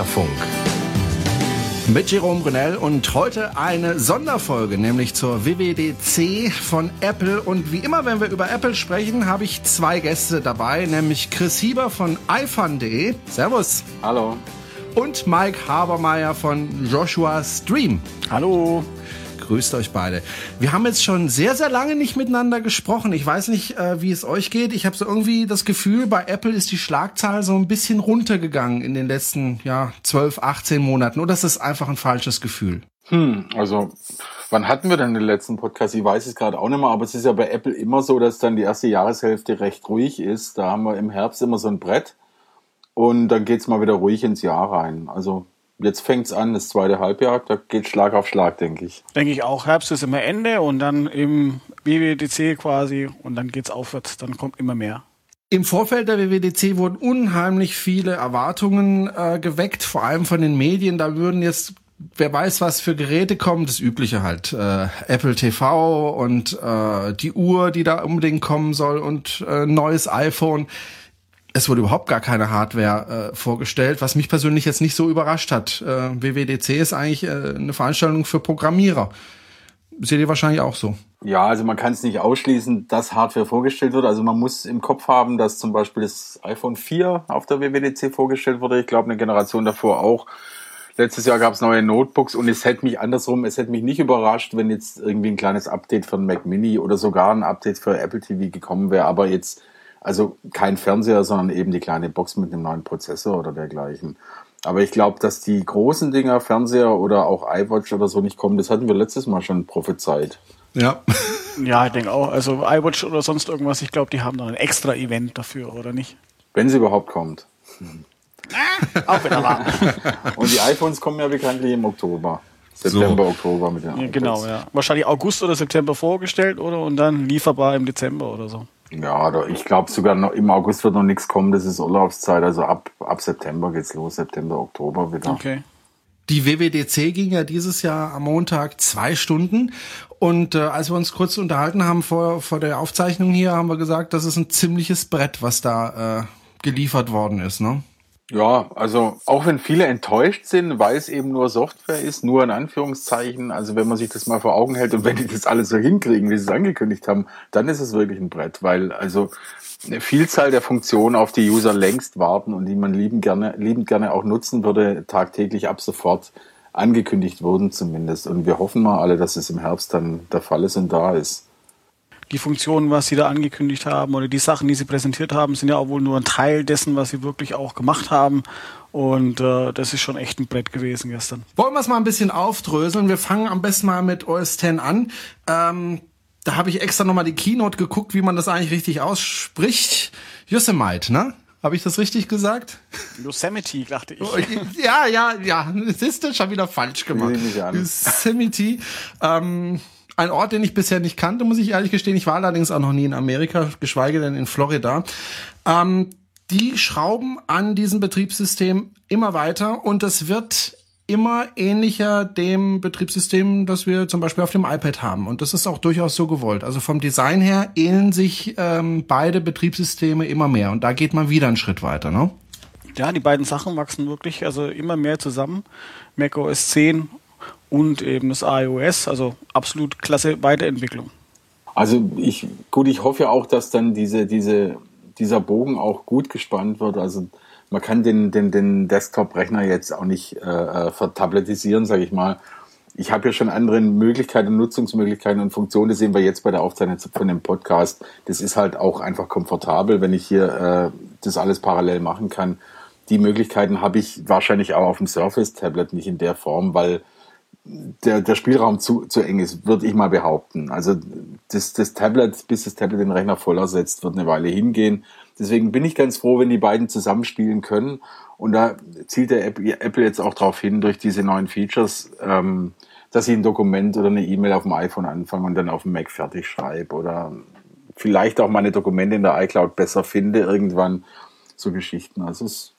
Querfunk. Mit Jerome Brunel und heute eine Sonderfolge, nämlich zur WWDC von Apple. Und wie immer, wenn wir über Apple sprechen, habe ich zwei Gäste dabei, nämlich Chris Hieber von iFun.de. Servus. Hallo. Und Mike Habermeier von Joshua Stream. Hallo grüßt euch beide. Wir haben jetzt schon sehr, sehr lange nicht miteinander gesprochen. Ich weiß nicht, äh, wie es euch geht. Ich habe so irgendwie das Gefühl, bei Apple ist die Schlagzahl so ein bisschen runtergegangen in den letzten ja, 12, 18 Monaten. Oder ist das einfach ein falsches Gefühl? Hm, also wann hatten wir denn den letzten Podcast? Ich weiß es gerade auch nicht mehr, aber es ist ja bei Apple immer so, dass dann die erste Jahreshälfte recht ruhig ist. Da haben wir im Herbst immer so ein Brett und dann geht's mal wieder ruhig ins Jahr rein. Also jetzt fängt's an, das zweite Halbjahr, da geht Schlag auf Schlag, denke ich. Denke ich auch. Herbst ist immer Ende und dann im WWDC quasi und dann geht's aufwärts, dann kommt immer mehr. Im Vorfeld der WWDC wurden unheimlich viele Erwartungen äh, geweckt, vor allem von den Medien. Da würden jetzt, wer weiß, was für Geräte kommen, das Übliche halt. Äh, Apple TV und äh, die Uhr, die da unbedingt kommen soll und äh, neues iPhone es wurde überhaupt gar keine Hardware äh, vorgestellt, was mich persönlich jetzt nicht so überrascht hat. Äh, WWDC ist eigentlich äh, eine Veranstaltung für Programmierer. Seht ihr wahrscheinlich auch so? Ja, also man kann es nicht ausschließen, dass Hardware vorgestellt wird. Also man muss im Kopf haben, dass zum Beispiel das iPhone 4 auf der WWDC vorgestellt wurde. Ich glaube, eine Generation davor auch. Letztes Jahr gab es neue Notebooks und es hätte mich andersrum, es hätte mich nicht überrascht, wenn jetzt irgendwie ein kleines Update von Mac Mini oder sogar ein Update für Apple TV gekommen wäre. Aber jetzt also kein Fernseher, sondern eben die kleine Box mit einem neuen Prozessor oder dergleichen. Aber ich glaube, dass die großen Dinger, Fernseher oder auch iWatch oder so nicht kommen, das hatten wir letztes Mal schon prophezeit. Ja. Ja, ich denke auch. Also iWatch oder sonst irgendwas, ich glaube, die haben noch ein extra Event dafür, oder nicht? Wenn sie überhaupt kommt. auch wieder wahr. Und die iPhones kommen ja bekanntlich im Oktober. September, so. Oktober mit den ja, Genau, ja. Wahrscheinlich August oder September vorgestellt, oder? Und dann lieferbar im Dezember oder so. Ja, ich glaube sogar noch im August wird noch nichts kommen, das ist Urlaubszeit. Also ab, ab September geht's los, September, Oktober wieder. Okay. Die WWDC ging ja dieses Jahr am Montag zwei Stunden. Und äh, als wir uns kurz unterhalten haben vor, vor der Aufzeichnung hier, haben wir gesagt, das ist ein ziemliches Brett, was da äh, geliefert worden ist, ne? Ja, also auch wenn viele enttäuscht sind, weil es eben nur Software ist, nur in Anführungszeichen, also wenn man sich das mal vor Augen hält und wenn die das alles so hinkriegen, wie sie es angekündigt haben, dann ist es wirklich ein Brett, weil also eine Vielzahl der Funktionen auf die User längst warten und die man liebend gerne, liebend gerne auch nutzen würde, tagtäglich ab sofort angekündigt wurden zumindest. Und wir hoffen mal alle, dass es im Herbst dann der Fall ist und da ist die Funktionen, was sie da angekündigt haben oder die Sachen, die sie präsentiert haben, sind ja auch wohl nur ein Teil dessen, was sie wirklich auch gemacht haben. Und äh, das ist schon echt ein Brett gewesen gestern. Wollen wir es mal ein bisschen aufdröseln? Wir fangen am besten mal mit OS X an. Ähm, da habe ich extra nochmal die Keynote geguckt, wie man das eigentlich richtig ausspricht. Yosemite, ne? Habe ich das richtig gesagt? Yosemite, dachte ich. Ja, ja, ja. Das ist schon wieder falsch gemacht. Yosemite. Ähm, ein Ort, den ich bisher nicht kannte, muss ich ehrlich gestehen. Ich war allerdings auch noch nie in Amerika, geschweige denn in Florida. Ähm, die schrauben an diesem Betriebssystem immer weiter und es wird immer ähnlicher dem Betriebssystem, das wir zum Beispiel auf dem iPad haben. Und das ist auch durchaus so gewollt. Also vom Design her ähneln sich ähm, beide Betriebssysteme immer mehr. Und da geht man wieder einen Schritt weiter, ne? Ja, die beiden Sachen wachsen wirklich also immer mehr zusammen. Mac OS 10 und eben das iOS. Also absolut klasse Weiterentwicklung. Also ich, gut, ich hoffe ja auch, dass dann diese, diese, dieser Bogen auch gut gespannt wird. Also man kann den, den, den Desktop-Rechner jetzt auch nicht äh, äh vertabletisieren, sage ich mal. Ich habe ja schon andere Möglichkeiten, Nutzungsmöglichkeiten und Funktionen, das sehen wir jetzt bei der Aufzeichnung von dem Podcast. Das ist halt auch einfach komfortabel, wenn ich hier äh, das alles parallel machen kann. Die Möglichkeiten habe ich wahrscheinlich auch auf dem Surface-Tablet nicht in der Form, weil der, der Spielraum zu, zu eng ist, würde ich mal behaupten. Also das, das Tablet, bis das Tablet den Rechner voll ersetzt, wird eine Weile hingehen. Deswegen bin ich ganz froh, wenn die beiden zusammenspielen können. Und da zielt der Apple jetzt auch darauf hin, durch diese neuen Features, ähm, dass ich ein Dokument oder eine E-Mail auf dem iPhone anfange und dann auf dem Mac fertig schreibe oder vielleicht auch meine Dokumente in der iCloud besser finde irgendwann. So Geschichten. Also es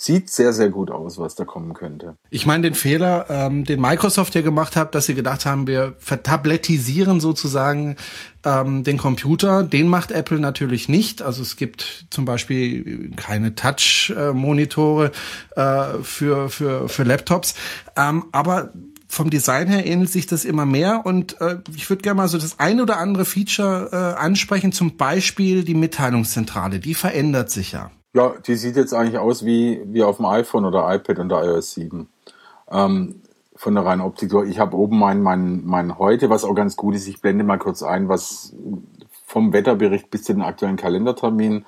sieht sehr, sehr gut aus, was da kommen könnte. Ich meine den Fehler, ähm, den Microsoft ja gemacht hat, dass sie gedacht haben, wir vertablettisieren sozusagen ähm, den Computer. Den macht Apple natürlich nicht. Also es gibt zum Beispiel keine Touch-Monitore äh, für, für, für Laptops. Ähm, aber vom Design her ähnelt sich das immer mehr und äh, ich würde gerne mal so das ein oder andere Feature äh, ansprechen, zum Beispiel die Mitteilungszentrale, die verändert sich ja. Ja, die sieht jetzt eigentlich aus wie, wie auf dem iPhone oder iPad unter iOS 7. Ähm, von der reinen Optik. Ich habe oben mein, mein, mein heute, was auch ganz gut ist. Ich blende mal kurz ein, was vom Wetterbericht bis zu den aktuellen Kalenderterminen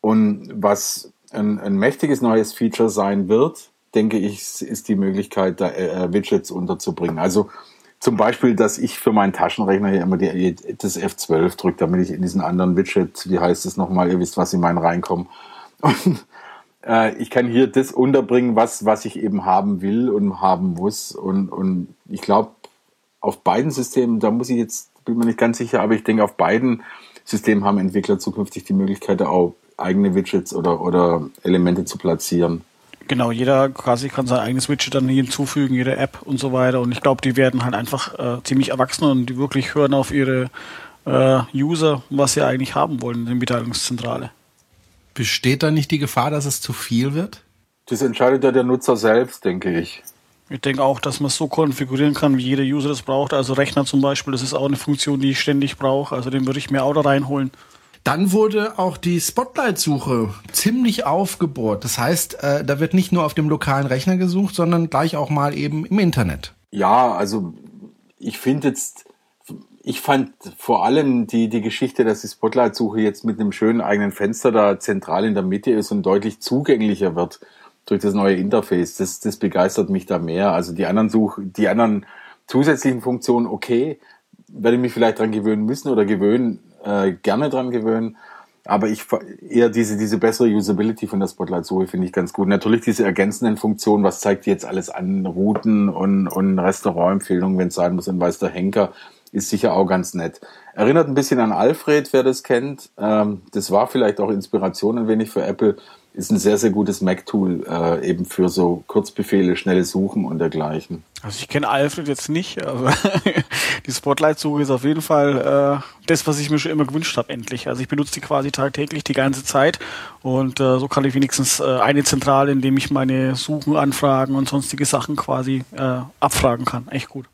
und was ein, ein mächtiges neues Feature sein wird, denke ich, ist die Möglichkeit, da äh, Widgets unterzubringen. Also zum Beispiel, dass ich für meinen Taschenrechner hier immer die, das F12 drücke, damit ich in diesen anderen Widget, wie heißt es nochmal, ihr wisst, was in meinen reinkomme. Und äh, ich kann hier das unterbringen, was, was ich eben haben will und haben muss. Und, und ich glaube, auf beiden Systemen, da muss ich jetzt, bin mir nicht ganz sicher, aber ich denke, auf beiden Systemen haben Entwickler zukünftig die Möglichkeit, auch eigene Widgets oder, oder Elemente zu platzieren. Genau, jeder quasi kann sein eigenes Widget dann hinzufügen, jede App und so weiter. Und ich glaube, die werden halt einfach äh, ziemlich erwachsen und die wirklich hören auf ihre äh, User, was sie eigentlich haben wollen in der Mitteilungszentrale. Besteht da nicht die Gefahr, dass es zu viel wird? Das entscheidet ja der Nutzer selbst, denke ich. Ich denke auch, dass man es so konfigurieren kann, wie jeder User das braucht. Also Rechner zum Beispiel, das ist auch eine Funktion, die ich ständig brauche. Also den würde ich mir auch da reinholen. Dann wurde auch die Spotlight-Suche ziemlich aufgebohrt. Das heißt, äh, da wird nicht nur auf dem lokalen Rechner gesucht, sondern gleich auch mal eben im Internet. Ja, also ich finde jetzt, ich fand vor allem die, die Geschichte, dass die Spotlight-Suche jetzt mit einem schönen eigenen Fenster da zentral in der Mitte ist und deutlich zugänglicher wird durch das neue Interface. Das, das begeistert mich da mehr. Also die anderen Such, die anderen zusätzlichen Funktionen, okay, werde ich mich vielleicht dran gewöhnen müssen oder gewöhnen, äh, gerne dran gewöhnen. Aber ich eher diese, diese bessere Usability von der Spotlight-Suche finde ich ganz gut. Natürlich diese ergänzenden Funktionen, was zeigt die jetzt alles an, Routen und, und Restaurantempfehlungen, wenn es sein muss, und weiß der Henker, ist sicher auch ganz nett. Erinnert ein bisschen an Alfred, wer das kennt. Ähm, das war vielleicht auch Inspiration ein wenig für Apple ist ein sehr, sehr gutes Mac-Tool äh, eben für so Kurzbefehle, schnelle Suchen und dergleichen. Also ich kenne Alfred jetzt nicht, aber die Spotlight-Suche ist auf jeden Fall äh, das, was ich mir schon immer gewünscht habe, endlich. Also ich benutze die quasi tagtäglich die ganze Zeit und äh, so kann ich wenigstens äh, eine Zentrale, in dem ich meine Suchen, Anfragen und sonstige Sachen quasi äh, abfragen kann. Echt gut.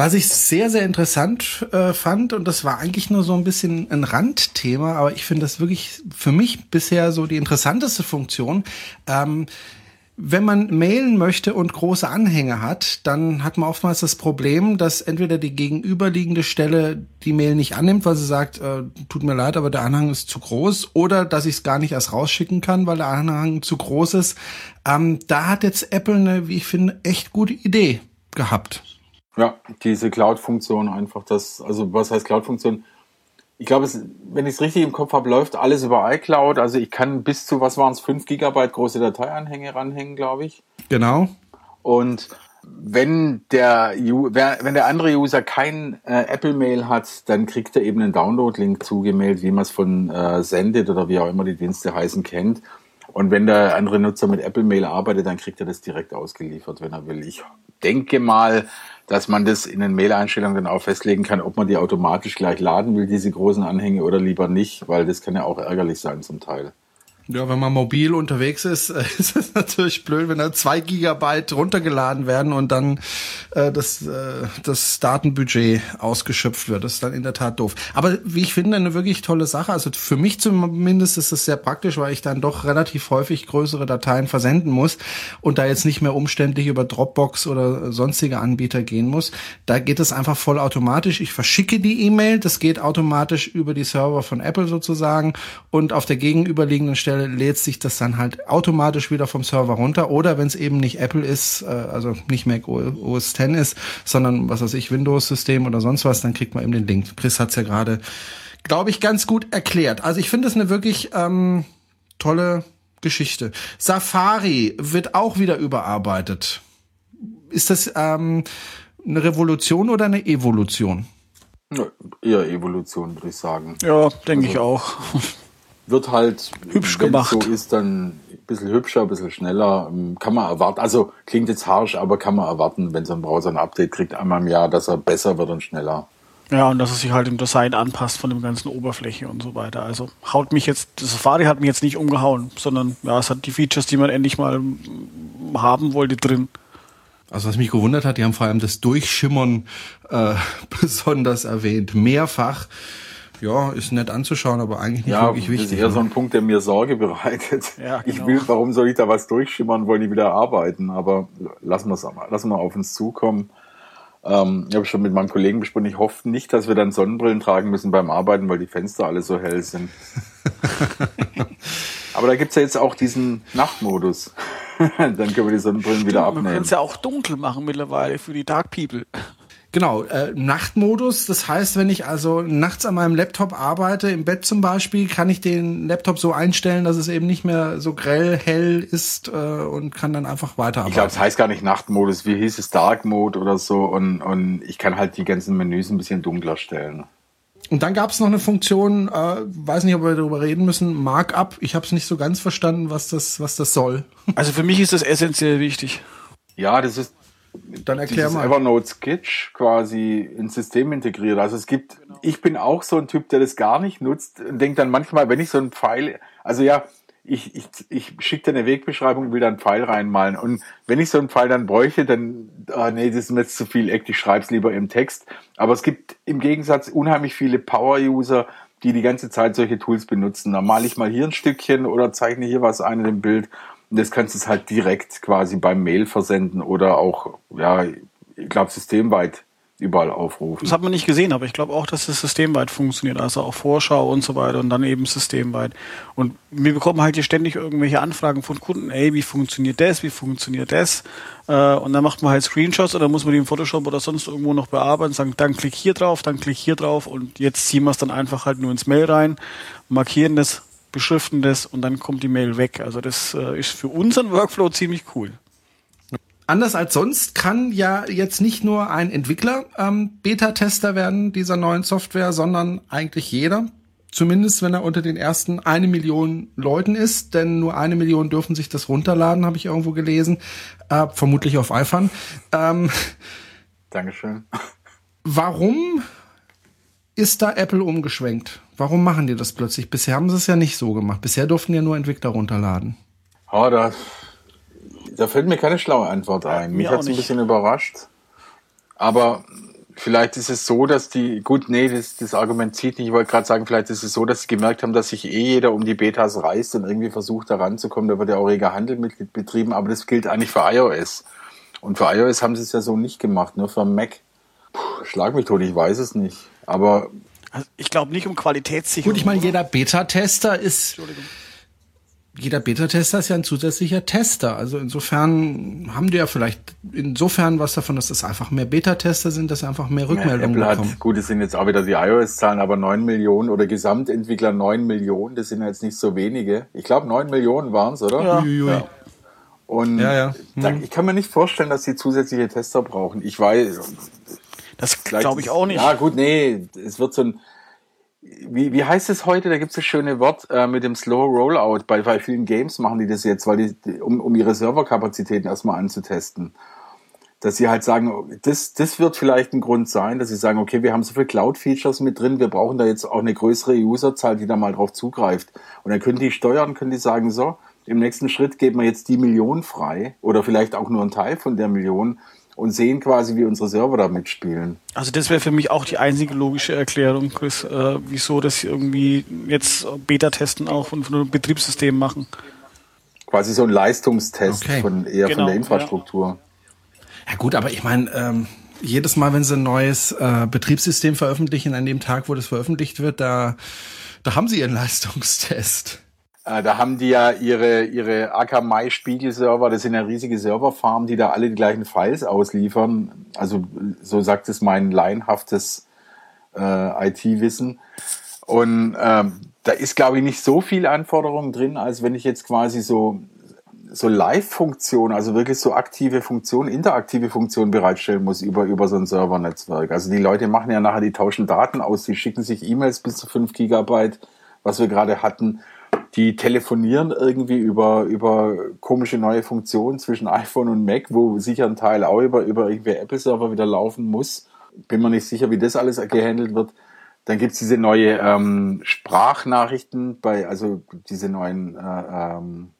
Was ich sehr, sehr interessant äh, fand, und das war eigentlich nur so ein bisschen ein Randthema, aber ich finde das wirklich für mich bisher so die interessanteste Funktion. Ähm, wenn man mailen möchte und große Anhänge hat, dann hat man oftmals das Problem, dass entweder die gegenüberliegende Stelle die Mail nicht annimmt, weil sie sagt, äh, tut mir leid, aber der Anhang ist zu groß, oder dass ich es gar nicht erst rausschicken kann, weil der Anhang zu groß ist. Ähm, da hat jetzt Apple eine, wie ich finde, echt gute Idee gehabt. Ja, diese Cloud-Funktion einfach das, also was heißt Cloud-Funktion? Ich glaube, wenn ich es richtig im Kopf habe, läuft alles über iCloud. Also ich kann bis zu, was waren es, 5 Gigabyte große Dateianhänge ranhängen, glaube ich. Genau. Und wenn der, wenn der andere User kein äh, Apple Mail hat, dann kriegt er eben einen Download-Link zugemailt, wie man es von äh, Sendit oder wie auch immer die Dienste heißen kennt. Und wenn der andere Nutzer mit Apple Mail arbeitet, dann kriegt er das direkt ausgeliefert, wenn er will. Ich denke mal, dass man das in den Mail-Einstellungen dann auch festlegen kann, ob man die automatisch gleich laden will, diese großen Anhänge, oder lieber nicht, weil das kann ja auch ärgerlich sein zum Teil. Ja, wenn man mobil unterwegs ist, ist es natürlich blöd, wenn da zwei Gigabyte runtergeladen werden und dann äh, das, äh, das Datenbudget ausgeschöpft wird. Das ist dann in der Tat doof. Aber wie ich finde, eine wirklich tolle Sache. Also für mich zumindest ist es sehr praktisch, weil ich dann doch relativ häufig größere Dateien versenden muss und da jetzt nicht mehr umständlich über Dropbox oder sonstige Anbieter gehen muss. Da geht es einfach voll automatisch. Ich verschicke die E-Mail, das geht automatisch über die Server von Apple sozusagen und auf der gegenüberliegenden Stelle lädt sich das dann halt automatisch wieder vom Server runter. Oder wenn es eben nicht Apple ist, äh, also nicht Mac OS X ist, sondern was weiß ich, Windows-System oder sonst was, dann kriegt man eben den Link. Chris hat's ja gerade, glaube ich, ganz gut erklärt. Also ich finde es eine wirklich ähm, tolle Geschichte. Safari wird auch wieder überarbeitet. Ist das ähm, eine Revolution oder eine Evolution? Ja, eher Evolution, würde ich sagen. Ja, denke also, ich auch. Wird halt hübsch gemacht. so ist, dann ein bisschen hübscher, ein bisschen schneller. Kann man erwarten. Also klingt jetzt harsch, aber kann man erwarten, wenn so ein Browser ein Update kriegt einmal im Jahr, dass er besser wird und schneller. Ja, und dass es sich halt im Design anpasst von dem ganzen Oberfläche und so weiter. Also haut mich jetzt, das Safari hat mich jetzt nicht umgehauen, sondern ja, es hat die Features, die man endlich mal haben wollte, drin. Also was mich gewundert hat, die haben vor allem das Durchschimmern äh, besonders erwähnt, mehrfach. Ja, ist nett anzuschauen, aber eigentlich nicht ja, wirklich wichtig. Das ist eher ne? so ein Punkt, der mir Sorge bereitet. Ja, genau. Ich will, warum soll ich da was durchschimmern, wollen die wieder arbeiten? Aber lassen wir es lassen wir auf uns zukommen. Ähm, ich habe schon mit meinem Kollegen besprochen, ich hoffe nicht, dass wir dann Sonnenbrillen tragen müssen beim Arbeiten, weil die Fenster alle so hell sind. Aber da gibt's ja jetzt auch diesen Nachtmodus. dann können wir die Sonnenbrillen Stimmt, wieder abnehmen. Man kann es ja auch dunkel machen mittlerweile für die Dark People. Genau, äh, Nachtmodus. Das heißt, wenn ich also nachts an meinem Laptop arbeite, im Bett zum Beispiel, kann ich den Laptop so einstellen, dass es eben nicht mehr so grell hell ist äh, und kann dann einfach weiterarbeiten. Ich glaube, es heißt gar nicht Nachtmodus. Wie hieß es Dark Mode oder so? Und, und ich kann halt die ganzen Menüs ein bisschen dunkler stellen. Und dann gab es noch eine Funktion, äh, weiß nicht, ob wir darüber reden müssen, Markup. Ich habe es nicht so ganz verstanden, was das, was das soll. Also für mich ist das essentiell wichtig. Ja, das ist dann erklär mal. Evernote Sketch quasi ins System integriert. Also es gibt, genau. ich bin auch so ein Typ, der das gar nicht nutzt und denkt dann manchmal, wenn ich so einen Pfeil, also ja, ich, ich, ich schicke dir eine Wegbeschreibung, will da einen Pfeil reinmalen. Und wenn ich so einen Pfeil dann bräuchte, dann, ah nee, das ist mir jetzt zu viel Act, ich schreibe es lieber im Text. Aber es gibt im Gegensatz unheimlich viele Power-User, die die ganze Zeit solche Tools benutzen. Da male ich mal hier ein Stückchen oder zeichne hier was ein in dem Bild und das kannst du halt direkt quasi beim Mail versenden oder auch, ja, ich glaube, systemweit überall aufrufen. Das hat man nicht gesehen, aber ich glaube auch, dass das systemweit funktioniert, also auch Vorschau und so weiter und dann eben systemweit. Und wir bekommen halt hier ständig irgendwelche Anfragen von Kunden, ey, wie funktioniert das, wie funktioniert das? Äh, und dann macht man halt Screenshots oder muss man die im Photoshop oder sonst irgendwo noch bearbeiten, sagen, dann klick hier drauf, dann klick hier drauf und jetzt ziehen wir es dann einfach halt nur ins Mail rein, markieren das beschriften das und dann kommt die Mail weg. Also das äh, ist für unseren Workflow ziemlich cool. Anders als sonst kann ja jetzt nicht nur ein Entwickler ähm, Beta-Tester werden dieser neuen Software, sondern eigentlich jeder. Zumindest wenn er unter den ersten eine Million Leuten ist, denn nur eine Million dürfen sich das runterladen, habe ich irgendwo gelesen. Äh, vermutlich auf iPhone. Ähm, Dankeschön. Warum ist da Apple umgeschwenkt? Warum machen die das plötzlich? Bisher haben sie es ja nicht so gemacht. Bisher durften ja nur Entwickler runterladen. Oh, da, da fällt mir keine schlaue Antwort ein. Mich hat es ein bisschen überrascht. Aber vielleicht ist es so, dass die, gut, nee, das, das Argument zieht nicht. Ich wollte gerade sagen, vielleicht ist es so, dass sie gemerkt haben, dass sich eh jeder um die Betas reißt und irgendwie versucht, da ranzukommen. Da wird ja auch reger Handel mit betrieben, aber das gilt eigentlich für iOS. Und für iOS haben sie es ja so nicht gemacht, nur für Mac. Puh, schlag mich tot, ich weiß es nicht. Aber also ich glaube nicht um Qualitätssicherung. Gut, ich meine, jeder Beta-Tester ist. Jeder Beta-Tester ist ja ein zusätzlicher Tester. Also insofern haben die ja vielleicht insofern was davon, dass das einfach mehr Beta-Tester sind, dass sie einfach mehr Rückmeldungen ja, bekommen. Hat, gut, es sind jetzt auch wieder die iOS-Zahlen, aber neun Millionen oder Gesamtentwickler neun Millionen, das sind jetzt nicht so wenige. Ich glaube, neun Millionen waren es, oder? Ja. ja. Und ja, ja. Hm. ich kann mir nicht vorstellen, dass sie zusätzliche Tester brauchen. Ich weiß, das glaube ich auch nicht. Ja, gut, nee, es wird so ein. Wie, wie heißt es heute? Da gibt es das schöne Wort äh, mit dem Slow Rollout. Bei, bei vielen Games machen die das jetzt, weil die, um, um ihre Serverkapazitäten erstmal anzutesten. Dass sie halt sagen, das, das wird vielleicht ein Grund sein, dass sie sagen, okay, wir haben so viele Cloud-Features mit drin, wir brauchen da jetzt auch eine größere Userzahl, die da mal drauf zugreift. Und dann können die steuern, können die sagen, so, im nächsten Schritt geben wir jetzt die Million frei oder vielleicht auch nur einen Teil von der Million und sehen quasi, wie unsere Server da mitspielen. Also das wäre für mich auch die einzige logische Erklärung, Chris, äh, wieso das irgendwie jetzt Beta-Testen auch von, von einem Betriebssystem machen. Quasi so ein Leistungstest okay. von eher genau, von der Infrastruktur. Ja. ja gut, aber ich meine, ähm, jedes Mal, wenn sie ein neues äh, Betriebssystem veröffentlichen, an dem Tag, wo das veröffentlicht wird, da, da haben sie ihren Leistungstest. Äh, da haben die ja ihre, ihre Akamai Spiegelserver, das sind ja riesige Serverfarmen, die da alle die gleichen Files ausliefern. Also so sagt es mein laienhaftes äh, IT-Wissen. Und ähm, da ist, glaube ich, nicht so viel Anforderung drin, als wenn ich jetzt quasi so, so Live-Funktionen, also wirklich so aktive Funktionen, interaktive Funktionen bereitstellen muss über, über so ein Servernetzwerk. Also die Leute machen ja nachher, die tauschen Daten aus, die schicken sich E-Mails bis zu 5 Gigabyte was wir gerade hatten, die telefonieren irgendwie über, über komische neue Funktionen zwischen iPhone und Mac, wo sicher ein Teil auch über, über irgendwie Apple-Server wieder laufen muss. Bin mir nicht sicher, wie das alles gehandelt wird. Dann gibt's diese neue ähm, Sprachnachrichten bei, also diese neuen äh, ähm,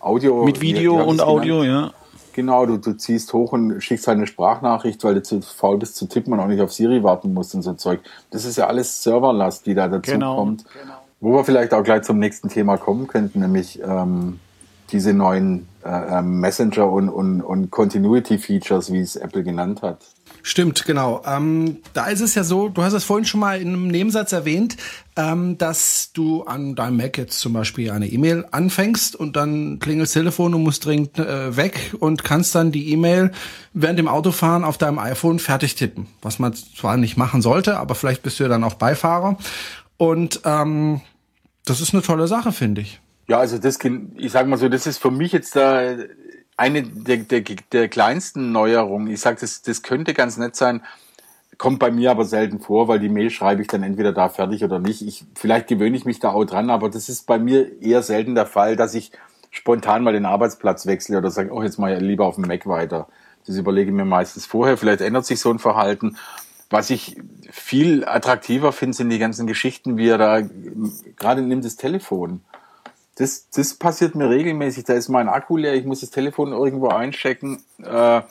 Audio. Mit Video und Audio, ja. Genau, du, du ziehst hoch und schickst halt eine Sprachnachricht, weil du zu faul bist zu tippen und auch nicht auf Siri warten musst und so Zeug. Das ist ja alles Serverlast, die da dazu genau, kommt. Genau. Wo wir vielleicht auch gleich zum nächsten Thema kommen könnten, nämlich ähm, diese neuen äh, ähm, Messenger und, und, und Continuity Features, wie es Apple genannt hat. Stimmt, genau. Ähm, da ist es ja so, du hast es vorhin schon mal in einem Nebensatz erwähnt, ähm, dass du an deinem Mac jetzt zum Beispiel eine E-Mail anfängst und dann klingelt das Telefon und musst dringend äh, weg und kannst dann die E-Mail während dem Autofahren auf deinem iPhone fertig tippen. Was man zwar nicht machen sollte, aber vielleicht bist du ja dann auch Beifahrer. Und ähm, das ist eine tolle Sache, finde ich. Ja, also das, ich sag mal so, das ist für mich jetzt da eine der, der, der kleinsten Neuerungen. Ich sage, das, das könnte ganz nett sein, kommt bei mir aber selten vor, weil die Mail schreibe ich dann entweder da fertig oder nicht. Ich, vielleicht gewöhne ich mich da auch dran, aber das ist bei mir eher selten der Fall, dass ich spontan mal den Arbeitsplatz wechsle oder sage, oh, jetzt mal lieber auf dem Mac weiter. Das überlege ich mir meistens vorher. Vielleicht ändert sich so ein Verhalten. Was ich viel attraktiver finde, sind die ganzen Geschichten, wie er da gerade nimmt das Telefon. Das, das passiert mir regelmäßig. Da ist mein Akku leer, ich muss das Telefon irgendwo einchecken, äh,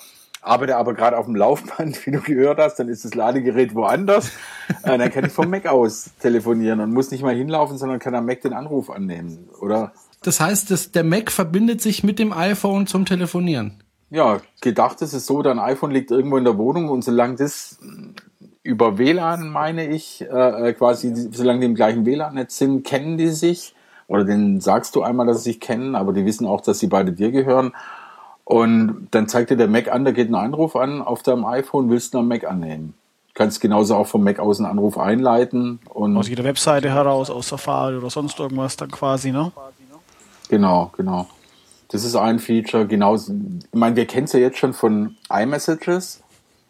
arbeite aber gerade auf dem Laufband, wie du gehört hast, dann ist das Ladegerät woanders. Äh, dann kann ich vom Mac aus telefonieren und muss nicht mal hinlaufen, sondern kann am Mac den Anruf annehmen, oder? Das heißt, dass der Mac verbindet sich mit dem iPhone zum Telefonieren. Ja, gedacht ist es so, dein iPhone liegt irgendwo in der Wohnung und solange das über WLAN, meine ich, äh, äh, quasi, solange die im gleichen WLAN-Netz sind, kennen die sich oder denen sagst du einmal, dass sie sich kennen, aber die wissen auch, dass sie beide dir gehören. Und dann zeigt dir der Mac an, da geht ein Anruf an auf deinem iPhone, willst du einen Mac annehmen. Du kannst genauso auch vom Mac aus einen Anruf einleiten. Und aus jeder Webseite heraus, aus Safari oder sonst irgendwas dann quasi, ne? Genau, genau. Das ist ein Feature. Genauso, ich meine, wir kennen es ja jetzt schon von iMessages.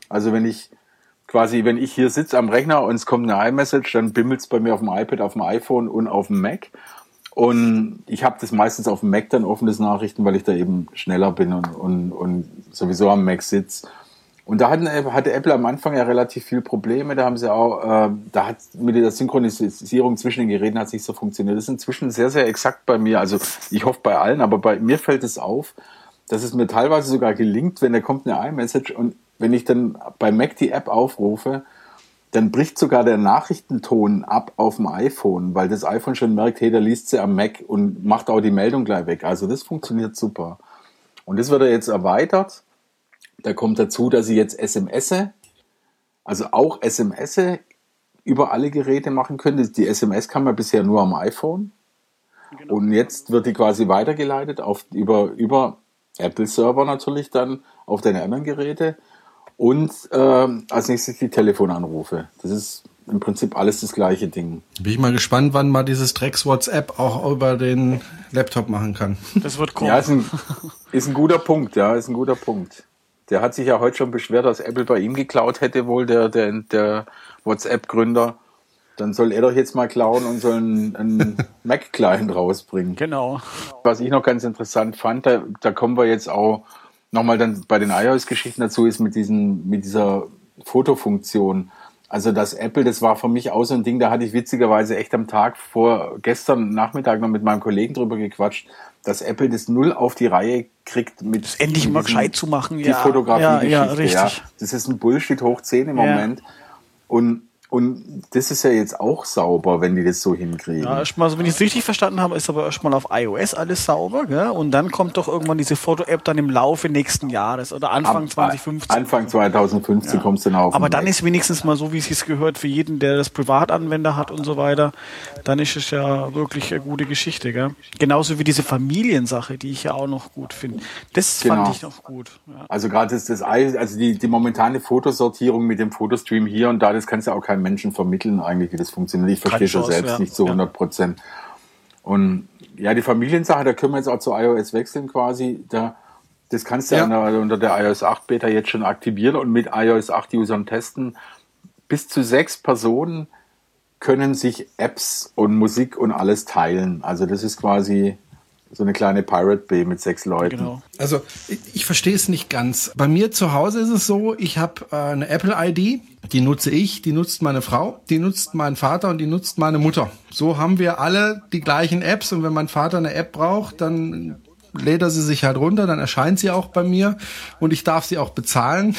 Also wenn ich quasi, wenn ich hier sitze am Rechner und es kommt eine iMessage, dann bimmelt es bei mir auf dem iPad, auf dem iPhone und auf dem Mac. Und ich habe das meistens auf dem Mac dann offenes Nachrichten, weil ich da eben schneller bin und, und, und sowieso am Mac sitze. Und da hatten, hatte Apple am Anfang ja relativ viel Probleme. Da haben sie auch, äh, da hat mit der Synchronisierung zwischen den Geräten hat es nicht so funktioniert. Das ist inzwischen sehr, sehr exakt bei mir. Also ich hoffe bei allen, aber bei mir fällt es auf, dass es mir teilweise sogar gelingt, wenn da kommt eine iMessage und wenn ich dann bei Mac die App aufrufe, dann bricht sogar der Nachrichtenton ab auf dem iPhone, weil das iPhone schon merkt, hey, der liest sie am Mac und macht auch die Meldung gleich weg. Also das funktioniert super. Und das wird er jetzt erweitert. Da kommt dazu, dass sie jetzt SMS, also auch SMS über alle Geräte machen können. Die SMS kann man bisher nur am iPhone. Genau. Und jetzt wird die quasi weitergeleitet auf, über, über Apple-Server natürlich dann auf deine anderen Geräte. Und äh, als nächstes die Telefonanrufe. Das ist im Prinzip alles das gleiche Ding. Bin ich mal gespannt, wann man dieses Drecks WhatsApp auch über den Laptop machen kann. Das wird kommen. Ja, ist ein, ist ein guter Punkt, ja, ist ein guter Punkt. Der hat sich ja heute schon beschwert, dass Apple bei ihm geklaut hätte, wohl der, der, der WhatsApp-Gründer. Dann soll er doch jetzt mal klauen und soll einen, einen Mac-Client rausbringen. Genau. Was ich noch ganz interessant fand, da, da kommen wir jetzt auch nochmal dann bei den iOS-Geschichten dazu ist mit diesen, mit dieser Fotofunktion. Also das Apple, das war für mich auch so ein Ding, da hatte ich witzigerweise echt am Tag vor gestern Nachmittag noch mit meinem Kollegen drüber gequatscht, dass Apple das null auf die Reihe kriegt, mit das endlich mal gescheit zu machen, die ja. Fotografie. Ja, ja, richtig. Ja. Das ist ein Bullshit hoch 10 im ja. Moment. Und und das ist ja jetzt auch sauber, wenn die das so hinkriegen. Ja, erstmal, also wenn ich es richtig verstanden habe, ist aber erstmal auf iOS alles sauber, gell? Und dann kommt doch irgendwann diese Foto-App dann im Laufe nächsten Jahres oder Anfang Ab, 2015. Anfang 2015 ja. kommst du dann auf. Aber dann ist wenigstens mal so, wie es sich gehört, für jeden, der das Privatanwender hat und so weiter, dann ist es ja wirklich eine gute Geschichte, gell? Genauso wie diese Familiensache, die ich ja auch noch gut finde. Das genau. fand ich noch gut. Ja. Also gerade das, das, also die, die momentane Fotosortierung mit dem Fotostream hier und da, das kannst du auch kein Menschen vermitteln eigentlich, wie das funktioniert. Ich verstehe schon selbst ja. nicht zu 100 Prozent. Und ja, die Familiensache, da können wir jetzt auch zu iOS wechseln quasi. Da, das kannst du ja. der, unter der iOS 8 Beta jetzt schon aktivieren und mit iOS 8 Usern testen. Bis zu sechs Personen können sich Apps und Musik und alles teilen. Also das ist quasi so eine kleine Pirate Bay mit sechs Leuten. Genau. Also ich, ich verstehe es nicht ganz. Bei mir zu Hause ist es so, ich habe äh, eine Apple ID, die nutze ich, die nutzt meine Frau, die nutzt mein Vater und die nutzt meine Mutter. So haben wir alle die gleichen Apps und wenn mein Vater eine App braucht, dann lädt er sie sich halt runter, dann erscheint sie auch bei mir und ich darf sie auch bezahlen.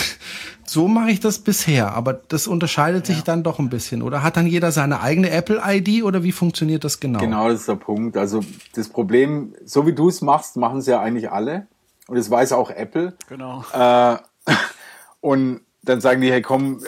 So mache ich das bisher, aber das unterscheidet ja. sich dann doch ein bisschen. Oder hat dann jeder seine eigene Apple-ID oder wie funktioniert das genau? Genau, das ist der Punkt. Also das Problem, so wie du es machst, machen es ja eigentlich alle. Und das weiß auch Apple. Genau. Äh, und dann sagen die, hey komm,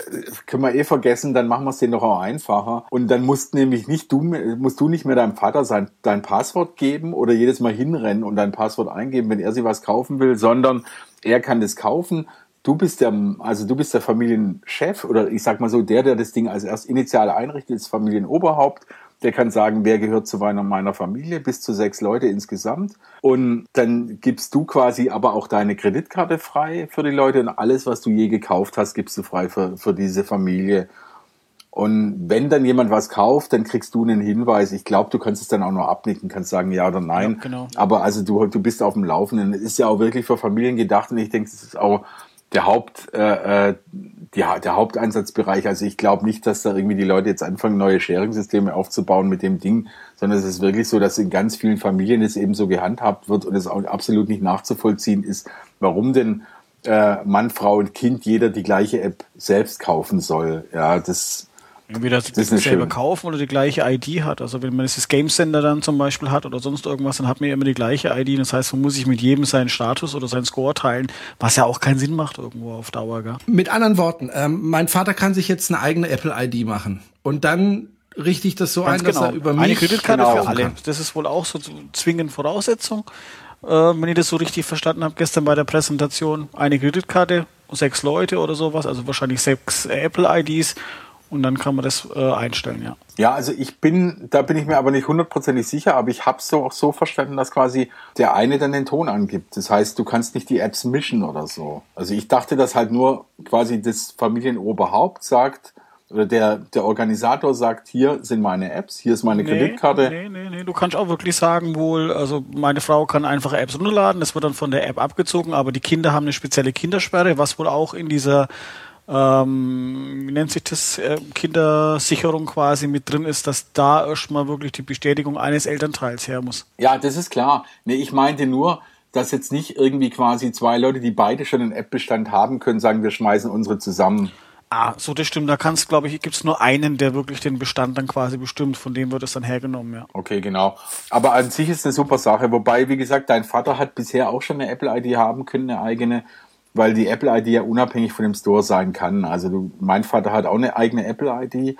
können wir eh vergessen, dann machen wir es denen doch auch einfacher. Und dann musst nämlich nicht du, musst du nicht mehr deinem Vater sein, dein Passwort geben oder jedes Mal hinrennen und dein Passwort eingeben, wenn er sich was kaufen will, sondern er kann das kaufen du bist der, also du bist der Familienchef oder ich sag mal so, der, der das Ding als erst initial einrichtet, ist Familienoberhaupt. Der kann sagen, wer gehört zu meiner, meiner Familie, bis zu sechs Leute insgesamt. Und dann gibst du quasi aber auch deine Kreditkarte frei für die Leute und alles, was du je gekauft hast, gibst du frei für, für diese Familie. Und wenn dann jemand was kauft, dann kriegst du einen Hinweis. Ich glaube, du kannst es dann auch nur abnicken, kannst sagen ja oder nein. Ja, genau. Aber also du, du bist auf dem Laufenden. Es ist ja auch wirklich für Familien gedacht und ich denke, es ist auch der Haupt, äh, äh, die, der Haupteinsatzbereich. Also ich glaube nicht, dass da irgendwie die Leute jetzt anfangen, neue Sharing-Systeme aufzubauen mit dem Ding, sondern es ist wirklich so, dass in ganz vielen Familien es eben so gehandhabt wird und es auch absolut nicht nachzuvollziehen ist, warum denn äh, Mann, Frau und Kind jeder die gleiche App selbst kaufen soll. Ja, das Entweder das, das selber kaufen oder die gleiche ID hat. Also wenn man das Game Center dann zum Beispiel hat oder sonst irgendwas, dann hat man ja immer die gleiche ID. Das heißt, man muss sich mit jedem seinen Status oder seinen Score teilen, was ja auch keinen Sinn macht irgendwo auf Dauer. Gell? Mit anderen Worten, ähm, mein Vater kann sich jetzt eine eigene Apple ID machen und dann richte ich das so Ganz ein, genau. dass er über mich eine Kreditkarte genau. für alle. Das ist wohl auch so zwingend Voraussetzung. Äh, wenn ich das so richtig verstanden habe gestern bei der Präsentation, eine Kreditkarte, sechs Leute oder sowas, also wahrscheinlich sechs Apple IDs und dann kann man das äh, einstellen, ja. Ja, also ich bin, da bin ich mir aber nicht hundertprozentig sicher, aber ich habe es so auch so verstanden, dass quasi der eine dann den Ton angibt. Das heißt, du kannst nicht die Apps mischen oder so. Also ich dachte, dass halt nur quasi das Familienoberhaupt sagt, oder der, der Organisator sagt, hier sind meine Apps, hier ist meine nee, Kreditkarte. Nee, nee, nee, du kannst auch wirklich sagen wohl, also meine Frau kann einfach Apps runterladen, das wird dann von der App abgezogen, aber die Kinder haben eine spezielle Kindersperre, was wohl auch in dieser ähm, wie nennt sich das, äh, Kindersicherung quasi mit drin ist, dass da erstmal wirklich die Bestätigung eines Elternteils her muss. Ja, das ist klar. Nee, ich meinte nur, dass jetzt nicht irgendwie quasi zwei Leute, die beide schon einen App-Bestand haben können, sagen, wir schmeißen unsere zusammen. Ah, so das stimmt. Da kann es, glaube ich, gibt es nur einen, der wirklich den Bestand dann quasi bestimmt. Von dem wird es dann hergenommen, ja. Okay, genau. Aber an sich ist eine super Sache. Wobei, wie gesagt, dein Vater hat bisher auch schon eine Apple-ID haben können, eine eigene weil die Apple-ID ja unabhängig von dem Store sein kann. Also du, mein Vater hat auch eine eigene Apple-ID,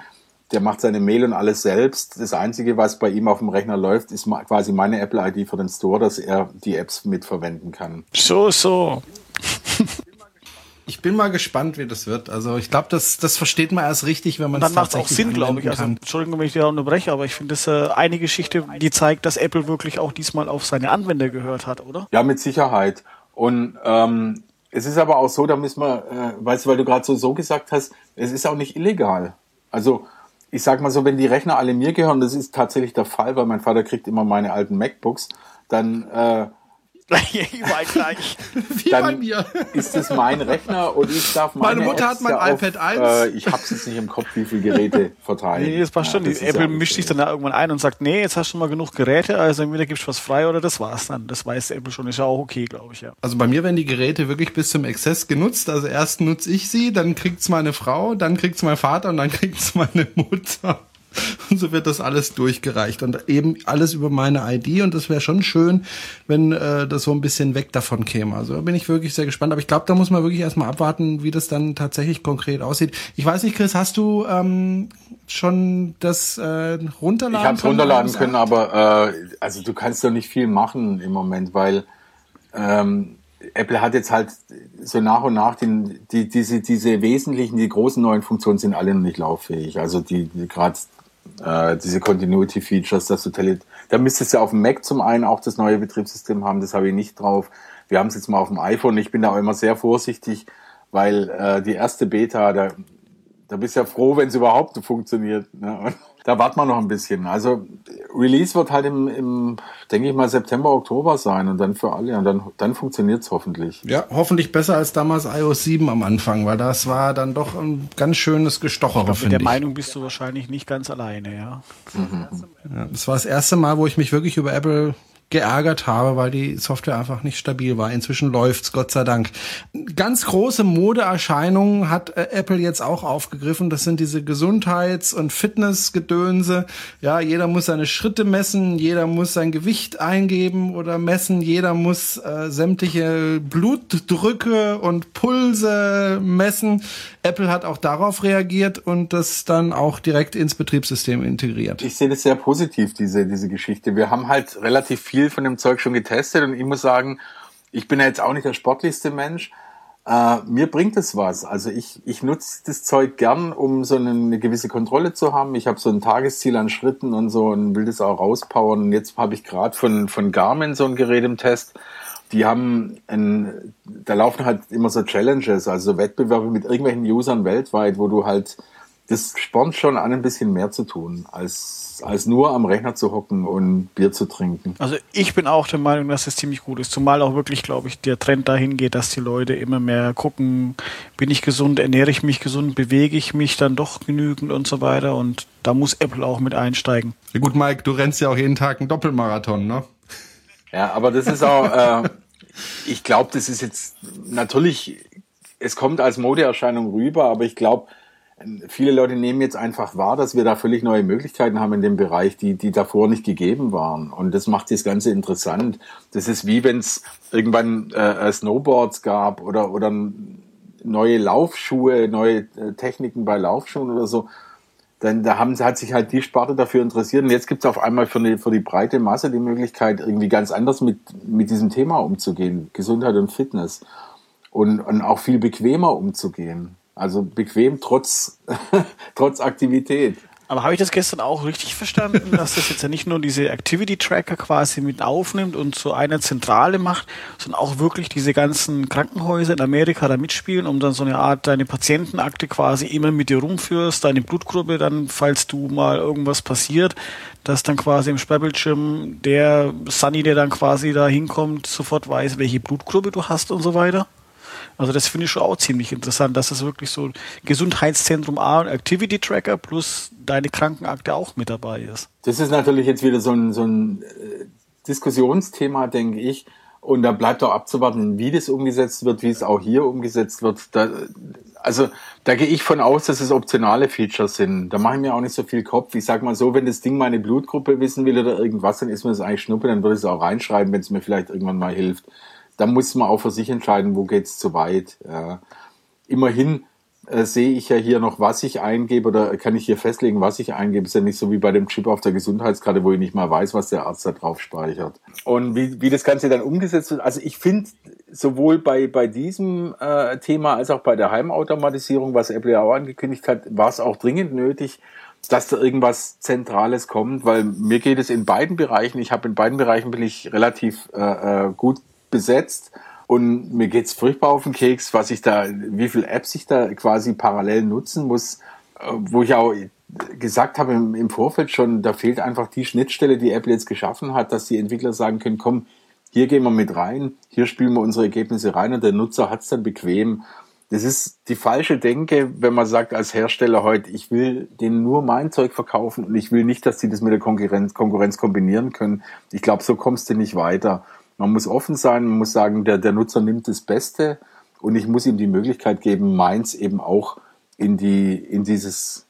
der macht seine Mail und alles selbst. Das Einzige, was bei ihm auf dem Rechner läuft, ist quasi meine Apple-ID für den Store, dass er die Apps mitverwenden kann. So, so. Ich bin mal gespannt, wie das wird. Also ich glaube, das, das versteht man erst richtig, wenn man es tatsächlich auch Sinn, glaube ich. Also, Entschuldigung, wenn ich dir unterbreche, aber ich finde das äh, eine Geschichte, die zeigt, dass Apple wirklich auch diesmal auf seine Anwender gehört hat, oder? Ja, mit Sicherheit. Und ähm, es ist aber auch so, da müssen wir, äh, weißt du, weil du gerade so, so gesagt hast, es ist auch nicht illegal. Also ich sag mal so, wenn die Rechner alle mir gehören, das ist tatsächlich der Fall, weil mein Vater kriegt immer meine alten MacBooks, dann äh, Überall gleich. Wie dann bei mir. ist es mein Rechner und ich darf meine Meine Mutter Apps hat mein iPad 1. Äh, ich habe es jetzt nicht im Kopf, wie viele Geräte verteilen. Nee, das passt ja, schon. Das Apple ja mischt sich dann da irgendwann ein und sagt, nee, jetzt hast du mal genug Geräte, also entweder gibst du was frei oder das war's dann. Das weiß Apple schon, ist ja auch okay, glaube ich, ja. Also bei mir werden die Geräte wirklich bis zum Exzess genutzt. Also erst nutze ich sie, dann kriegt's meine Frau, dann kriegt's mein Vater und dann kriegt's meine Mutter. Und so wird das alles durchgereicht und eben alles über meine ID und das wäre schon schön, wenn äh, das so ein bisschen weg davon käme. Also da bin ich wirklich sehr gespannt. Aber ich glaube, da muss man wirklich erstmal abwarten, wie das dann tatsächlich konkret aussieht. Ich weiß nicht, Chris, hast du ähm, schon das äh, runterladen? Ich habe es runterladen können, aber äh, also du kannst doch nicht viel machen im Moment, weil ähm, Apple hat jetzt halt so nach und nach den, die, diese, diese wesentlichen, die großen neuen Funktionen sind alle noch nicht lauffähig. Also die, die gerade äh, diese Continuity Features, dass du Tele da müsstest du auf dem Mac zum einen auch das neue Betriebssystem haben, das habe ich nicht drauf. Wir haben es jetzt mal auf dem iPhone. Ich bin da auch immer sehr vorsichtig, weil äh, die erste Beta, da, da bist du ja froh, wenn es überhaupt funktioniert. Ne? Da warten wir noch ein bisschen. Also Release wird halt im, im denke ich mal, September, Oktober sein und dann für alle und dann, dann funktioniert es hoffentlich. Ja, hoffentlich besser als damals iOS 7 am Anfang, weil das war dann doch ein ganz schönes Gestochere, finde ich. Mit der Meinung bist du wahrscheinlich nicht ganz alleine, ja. Mhm. ja. Das war das erste Mal, wo ich mich wirklich über Apple geärgert habe, weil die Software einfach nicht stabil war. Inzwischen läuft's, Gott sei Dank. Ganz große Modeerscheinungen hat äh, Apple jetzt auch aufgegriffen. Das sind diese Gesundheits- und Fitnessgedönse. Ja, jeder muss seine Schritte messen, jeder muss sein Gewicht eingeben oder messen, jeder muss äh, sämtliche Blutdrücke und Pulse messen. Apple hat auch darauf reagiert und das dann auch direkt ins Betriebssystem integriert. Ich sehe das sehr positiv, diese, diese Geschichte. Wir haben halt relativ viel viel von dem Zeug schon getestet und ich muss sagen, ich bin ja jetzt auch nicht der sportlichste Mensch. Äh, mir bringt es was. Also ich, ich nutze das Zeug gern, um so eine, eine gewisse Kontrolle zu haben. Ich habe so ein Tagesziel an Schritten und so und will das auch rauspowern. Und jetzt habe ich gerade von, von Garmin so ein Gerät im Test. Die haben ein, da laufen halt immer so Challenges, also Wettbewerbe mit irgendwelchen Usern weltweit, wo du halt das spornt schon an, ein bisschen mehr zu tun, als, als nur am Rechner zu hocken und Bier zu trinken. Also ich bin auch der Meinung, dass es ziemlich gut ist. Zumal auch wirklich, glaube ich, der Trend dahin geht, dass die Leute immer mehr gucken, bin ich gesund, ernähre ich mich gesund, bewege ich mich dann doch genügend und so weiter. Und da muss Apple auch mit einsteigen. Ja gut, Mike, du rennst ja auch jeden Tag einen Doppelmarathon, ne? Ja, aber das ist auch, äh, ich glaube, das ist jetzt natürlich, es kommt als Modeerscheinung rüber, aber ich glaube, viele Leute nehmen jetzt einfach wahr, dass wir da völlig neue Möglichkeiten haben in dem Bereich, die, die davor nicht gegeben waren. Und das macht das Ganze interessant. Das ist wie wenn es irgendwann äh, äh, Snowboards gab oder, oder neue Laufschuhe, neue äh, Techniken bei Laufschuhen oder so. Dann da haben, hat sich halt die Sparte dafür interessiert. Und jetzt gibt es auf einmal für die, für die breite Masse die Möglichkeit, irgendwie ganz anders mit, mit diesem Thema umzugehen. Gesundheit und Fitness. Und, und auch viel bequemer umzugehen. Also bequem trotz, trotz Aktivität. Aber habe ich das gestern auch richtig verstanden, dass das jetzt ja nicht nur diese Activity Tracker quasi mit aufnimmt und zu einer Zentrale macht, sondern auch wirklich diese ganzen Krankenhäuser in Amerika da mitspielen, um dann so eine Art deine Patientenakte quasi immer mit dir rumführst, deine Blutgruppe dann, falls du mal irgendwas passiert, dass dann quasi im Sperrbildschirm der Sunny, der dann quasi da hinkommt, sofort weiß, welche Blutgruppe du hast und so weiter. Also das finde ich schon auch ziemlich interessant, dass das wirklich so Gesundheitszentrum A und Activity Tracker plus deine Krankenakte auch mit dabei ist. Das ist natürlich jetzt wieder so ein, so ein äh, Diskussionsthema, denke ich. Und da bleibt auch abzuwarten, wie das umgesetzt wird, wie es auch hier umgesetzt wird. Da, also da gehe ich von aus, dass es optionale Features sind. Da mache ich mir auch nicht so viel Kopf. Ich sag mal so, wenn das Ding meine Blutgruppe wissen will oder irgendwas, dann ist mir das eigentlich Schnuppe, dann würde ich es auch reinschreiben, wenn es mir vielleicht irgendwann mal hilft da muss man auch für sich entscheiden, wo geht's zu weit. Ja. Immerhin äh, sehe ich ja hier noch, was ich eingebe oder kann ich hier festlegen, was ich eingebe. Ist ja nicht so wie bei dem Chip auf der Gesundheitskarte, wo ich nicht mal weiß, was der Arzt da drauf speichert. Und wie, wie das Ganze dann umgesetzt wird, also ich finde sowohl bei, bei diesem äh, Thema als auch bei der Heimautomatisierung, was Apple ja auch angekündigt hat, war es auch dringend nötig, dass da irgendwas Zentrales kommt, weil mir geht es in beiden Bereichen, ich habe in beiden Bereichen bin ich relativ äh, äh gut besetzt. Und mir geht's furchtbar auf den Keks, was ich da, wie viel Apps ich da quasi parallel nutzen muss, äh, wo ich auch gesagt habe im, Vorfeld schon, da fehlt einfach die Schnittstelle, die Apple jetzt geschaffen hat, dass die Entwickler sagen können, komm, hier gehen wir mit rein, hier spielen wir unsere Ergebnisse rein und der Nutzer hat's dann bequem. Das ist die falsche Denke, wenn man sagt als Hersteller heute, ich will denen nur mein Zeug verkaufen und ich will nicht, dass sie das mit der Konkurrenz, Konkurrenz kombinieren können. Ich glaube, so kommst du nicht weiter. Man muss offen sein, man muss sagen, der, der Nutzer nimmt das Beste und ich muss ihm die Möglichkeit geben, meins eben auch in die, in dieses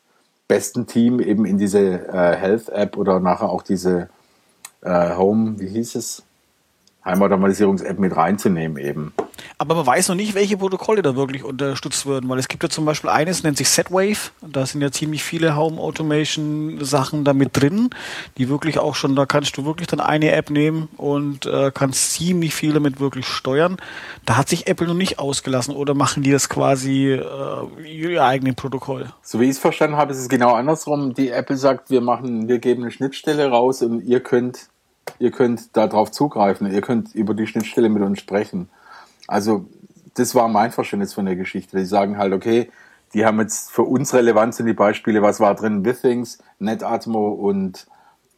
besten Team, eben in diese äh, Health App oder nachher auch diese äh, Home, wie hieß es? Heimautomatisierungs-App mit reinzunehmen eben. Aber man weiß noch nicht, welche Protokolle da wirklich unterstützt werden, weil es gibt ja zum Beispiel eines, nennt sich SetWave. Da sind ja ziemlich viele Home Automation Sachen da mit drin, die wirklich auch schon, da kannst du wirklich dann eine App nehmen und äh, kannst ziemlich viele damit wirklich steuern. Da hat sich Apple noch nicht ausgelassen oder machen die das quasi äh, ihr eigenes Protokoll? So wie ich es verstanden habe, ist es genau andersrum. Die Apple sagt, wir machen, wir geben eine Schnittstelle raus und ihr könnt ihr könnt darauf zugreifen, ihr könnt über die Schnittstelle mit uns sprechen. Also das war mein Verständnis von der Geschichte. Die sagen halt, okay, die haben jetzt für uns relevant sind die Beispiele, was war drin? Withings, NetAtmo und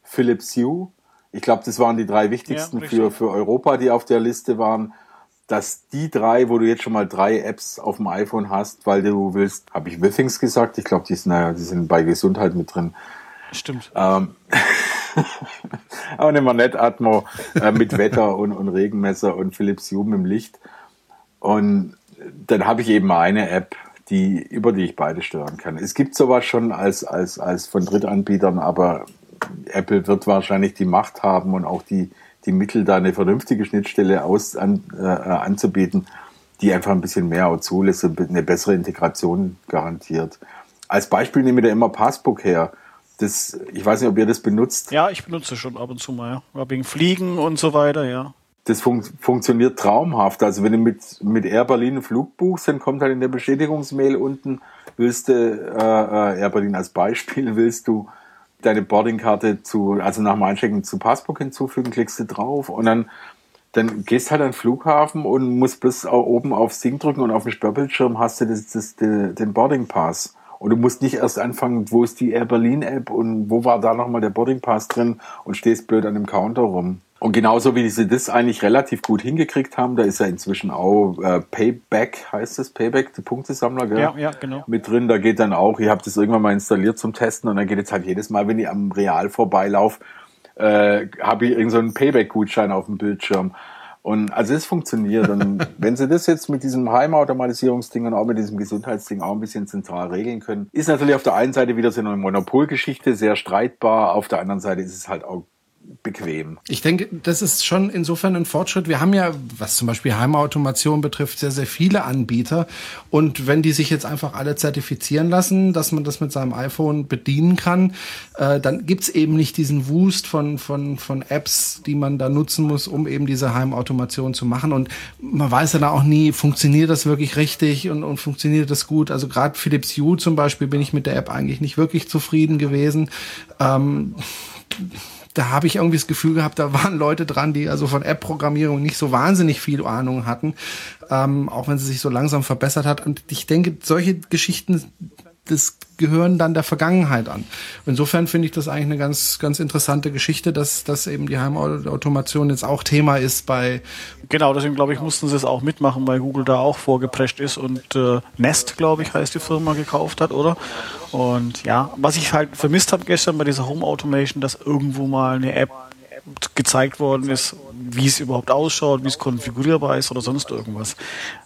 Philips Hue. Ich glaube, das waren die drei wichtigsten ja, für, für Europa, die auf der Liste waren. Dass die drei, wo du jetzt schon mal drei Apps auf dem iPhone hast, weil du willst, habe ich Withings gesagt? Ich glaube, die, sind, naja, die sind bei Gesundheit mit drin. Stimmt. Ähm, aber nehmen wir NetAtmo äh, mit Wetter und, und Regenmesser und Philips Hue im Licht. Und dann habe ich eben eine App, die, über die ich beide steuern kann. Es gibt sowas schon als, als, als von Drittanbietern, aber Apple wird wahrscheinlich die Macht haben und auch die, die Mittel, da eine vernünftige Schnittstelle aus, an, äh, anzubieten, die einfach ein bisschen mehr auch zulässt und eine bessere Integration garantiert. Als Beispiel nehme ich da immer Passbook her. Das, ich weiß nicht, ob ihr das benutzt. Ja, ich benutze schon ab und zu mal, ja. Wegen Fliegen und so weiter, ja das fun funktioniert traumhaft. Also wenn du mit, mit Air Berlin einen Flug buchst, dann kommt halt in der Bestätigungsmail unten, willst du, äh, äh, Air Berlin als Beispiel, willst du deine Boardingkarte zu, also nach dem Einchecken zu Passbook hinzufügen, klickst du drauf und dann, dann gehst halt an den Flughafen und musst bis oben aufs Ding drücken und auf dem Sperrbildschirm hast du das, das, das, den Boarding Pass. Und du musst nicht erst anfangen, wo ist die Air Berlin App und wo war da nochmal der Boarding Pass drin und stehst blöd an dem Counter rum. Und genauso wie sie das eigentlich relativ gut hingekriegt haben, da ist ja inzwischen auch äh, Payback, heißt das, Payback, der Punktesammler, gell? Ja, ja, genau. Mit drin, da geht dann auch, ich habe das irgendwann mal installiert zum Testen und dann geht jetzt halt jedes Mal, wenn ich am Real vorbeilaufe, äh, habe ich irgendeinen so Payback-Gutschein auf dem Bildschirm. Und also es funktioniert. Und wenn sie das jetzt mit diesem Heimautomatisierungsding und auch mit diesem Gesundheitsding auch ein bisschen zentral regeln können, ist natürlich auf der einen Seite wieder so eine Monopolgeschichte, sehr streitbar. Auf der anderen Seite ist es halt auch bequem. Ich denke, das ist schon insofern ein Fortschritt. Wir haben ja, was zum Beispiel Heimautomation betrifft, sehr, sehr viele Anbieter. Und wenn die sich jetzt einfach alle zertifizieren lassen, dass man das mit seinem iPhone bedienen kann, äh, dann gibt's eben nicht diesen Wust von, von, von Apps, die man da nutzen muss, um eben diese Heimautomation zu machen. Und man weiß dann auch nie, funktioniert das wirklich richtig und, und funktioniert das gut. Also gerade Philips Hue zum Beispiel bin ich mit der App eigentlich nicht wirklich zufrieden gewesen. Ähm, da habe ich irgendwie das Gefühl gehabt, da waren Leute dran, die also von App-Programmierung nicht so wahnsinnig viel Ahnung hatten, ähm, auch wenn sie sich so langsam verbessert hat. Und ich denke, solche Geschichten das gehören dann der Vergangenheit an. Insofern finde ich das eigentlich eine ganz, ganz interessante Geschichte, dass, dass eben die Heimautomation jetzt auch Thema ist bei. Genau, deswegen glaube ich, mussten sie es auch mitmachen, weil Google da auch vorgeprescht ist und äh, Nest, glaube ich, heißt die Firma, gekauft hat, oder? Und ja, was ich halt vermisst habe gestern bei dieser Home Automation, dass irgendwo mal eine App gezeigt worden ist, wie es überhaupt ausschaut, wie es konfigurierbar ist oder sonst irgendwas.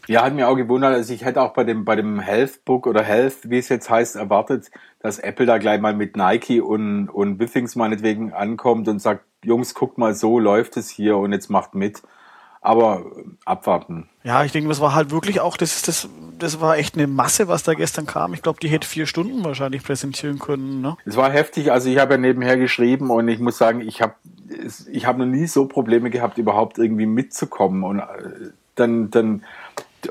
Ja, hat mir auch gewundert, also ich hätte auch bei dem, bei dem Healthbook oder Health, wie es jetzt heißt, erwartet, dass Apple da gleich mal mit Nike und, und Withings meinetwegen ankommt und sagt, Jungs, guckt mal, so läuft es hier und jetzt macht mit. Aber abwarten. Ja, ich denke, das war halt wirklich auch, das, das, das war echt eine Masse, was da gestern kam. Ich glaube, die hätte vier Stunden wahrscheinlich präsentieren können. Ne? Es war heftig. Also ich habe ja nebenher geschrieben und ich muss sagen, ich habe ich habe noch nie so Probleme gehabt, überhaupt irgendwie mitzukommen. Und äh, dann, dann,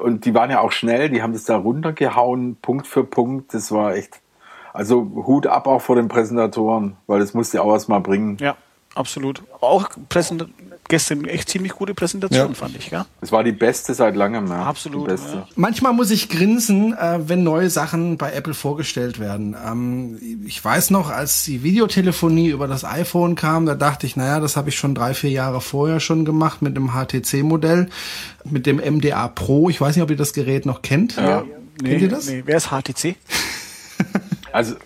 und die waren ja auch schnell, die haben das da runtergehauen, Punkt für Punkt. Das war echt, also Hut ab auch vor den Präsentatoren, weil das musste auch erst mal bringen. Ja, absolut. Auch Präsent gestern echt ziemlich gute Präsentation, ja. fand ich, ja. Es war die beste seit langem, ja. Absolut. Ja. Manchmal muss ich grinsen, äh, wenn neue Sachen bei Apple vorgestellt werden. Ähm, ich weiß noch, als die Videotelefonie über das iPhone kam, da dachte ich, naja, das habe ich schon drei, vier Jahre vorher schon gemacht mit dem HTC-Modell, mit dem MDA Pro. Ich weiß nicht, ob ihr das Gerät noch kennt. Ja. Nee, kennt ihr das? Nee. Wer ist HTC? also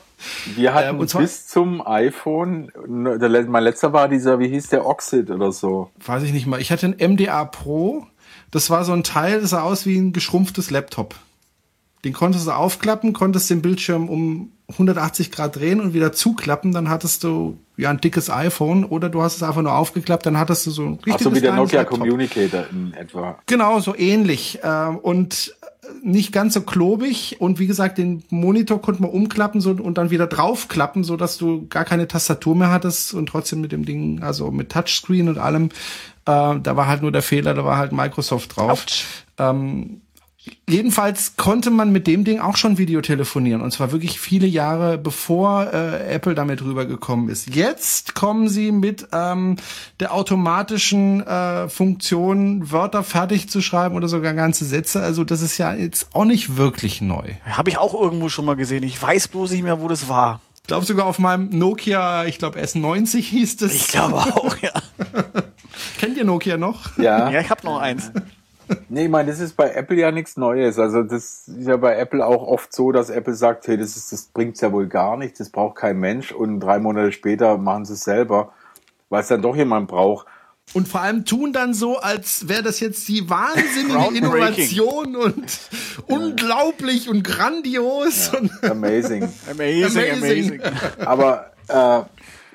wir hatten ähm, bis zum iPhone, der, mein letzter war dieser, wie hieß der, Oxid oder so. Weiß ich nicht mal. Ich hatte ein MDA Pro. Das war so ein Teil, das sah aus wie ein geschrumpftes Laptop. Den konntest du aufklappen, konntest den Bildschirm um 180 Grad drehen und wieder zuklappen, dann hattest du ja ein dickes iPhone oder du hast es einfach nur aufgeklappt, dann hattest du so ein richtiges Ach so wie der Nokia Laptop. Communicator in etwa. Genau, so ähnlich. Ähm, und nicht ganz so klobig und wie gesagt, den Monitor konnte man umklappen so, und dann wieder draufklappen, so dass du gar keine Tastatur mehr hattest und trotzdem mit dem Ding, also mit Touchscreen und allem, äh, da war halt nur der Fehler, da war halt Microsoft drauf. Ähm, Jedenfalls konnte man mit dem Ding auch schon Videotelefonieren und zwar wirklich viele Jahre bevor äh, Apple damit rübergekommen ist. Jetzt kommen sie mit ähm, der automatischen äh, Funktion, Wörter fertig zu schreiben oder sogar ganze Sätze. Also das ist ja jetzt auch nicht wirklich neu. Habe ich auch irgendwo schon mal gesehen. Ich weiß bloß nicht mehr, wo das war. Ich glaube sogar auf meinem Nokia, ich glaube S90 hieß es. Ich glaube auch, ja. Kennt ihr Nokia noch? Ja. Ja, ich habe noch eins. Nee, ich meine, das ist bei Apple ja nichts Neues. Also das ist ja bei Apple auch oft so, dass Apple sagt, hey, das, ist, das bringt's ja wohl gar nicht, das braucht kein Mensch und drei Monate später machen sie es selber, weil es dann doch jemand braucht. Und vor allem tun dann so, als wäre das jetzt die wahnsinnige Innovation und unglaublich und grandios. Ja. Und amazing. amazing. Amazing, amazing. Aber äh,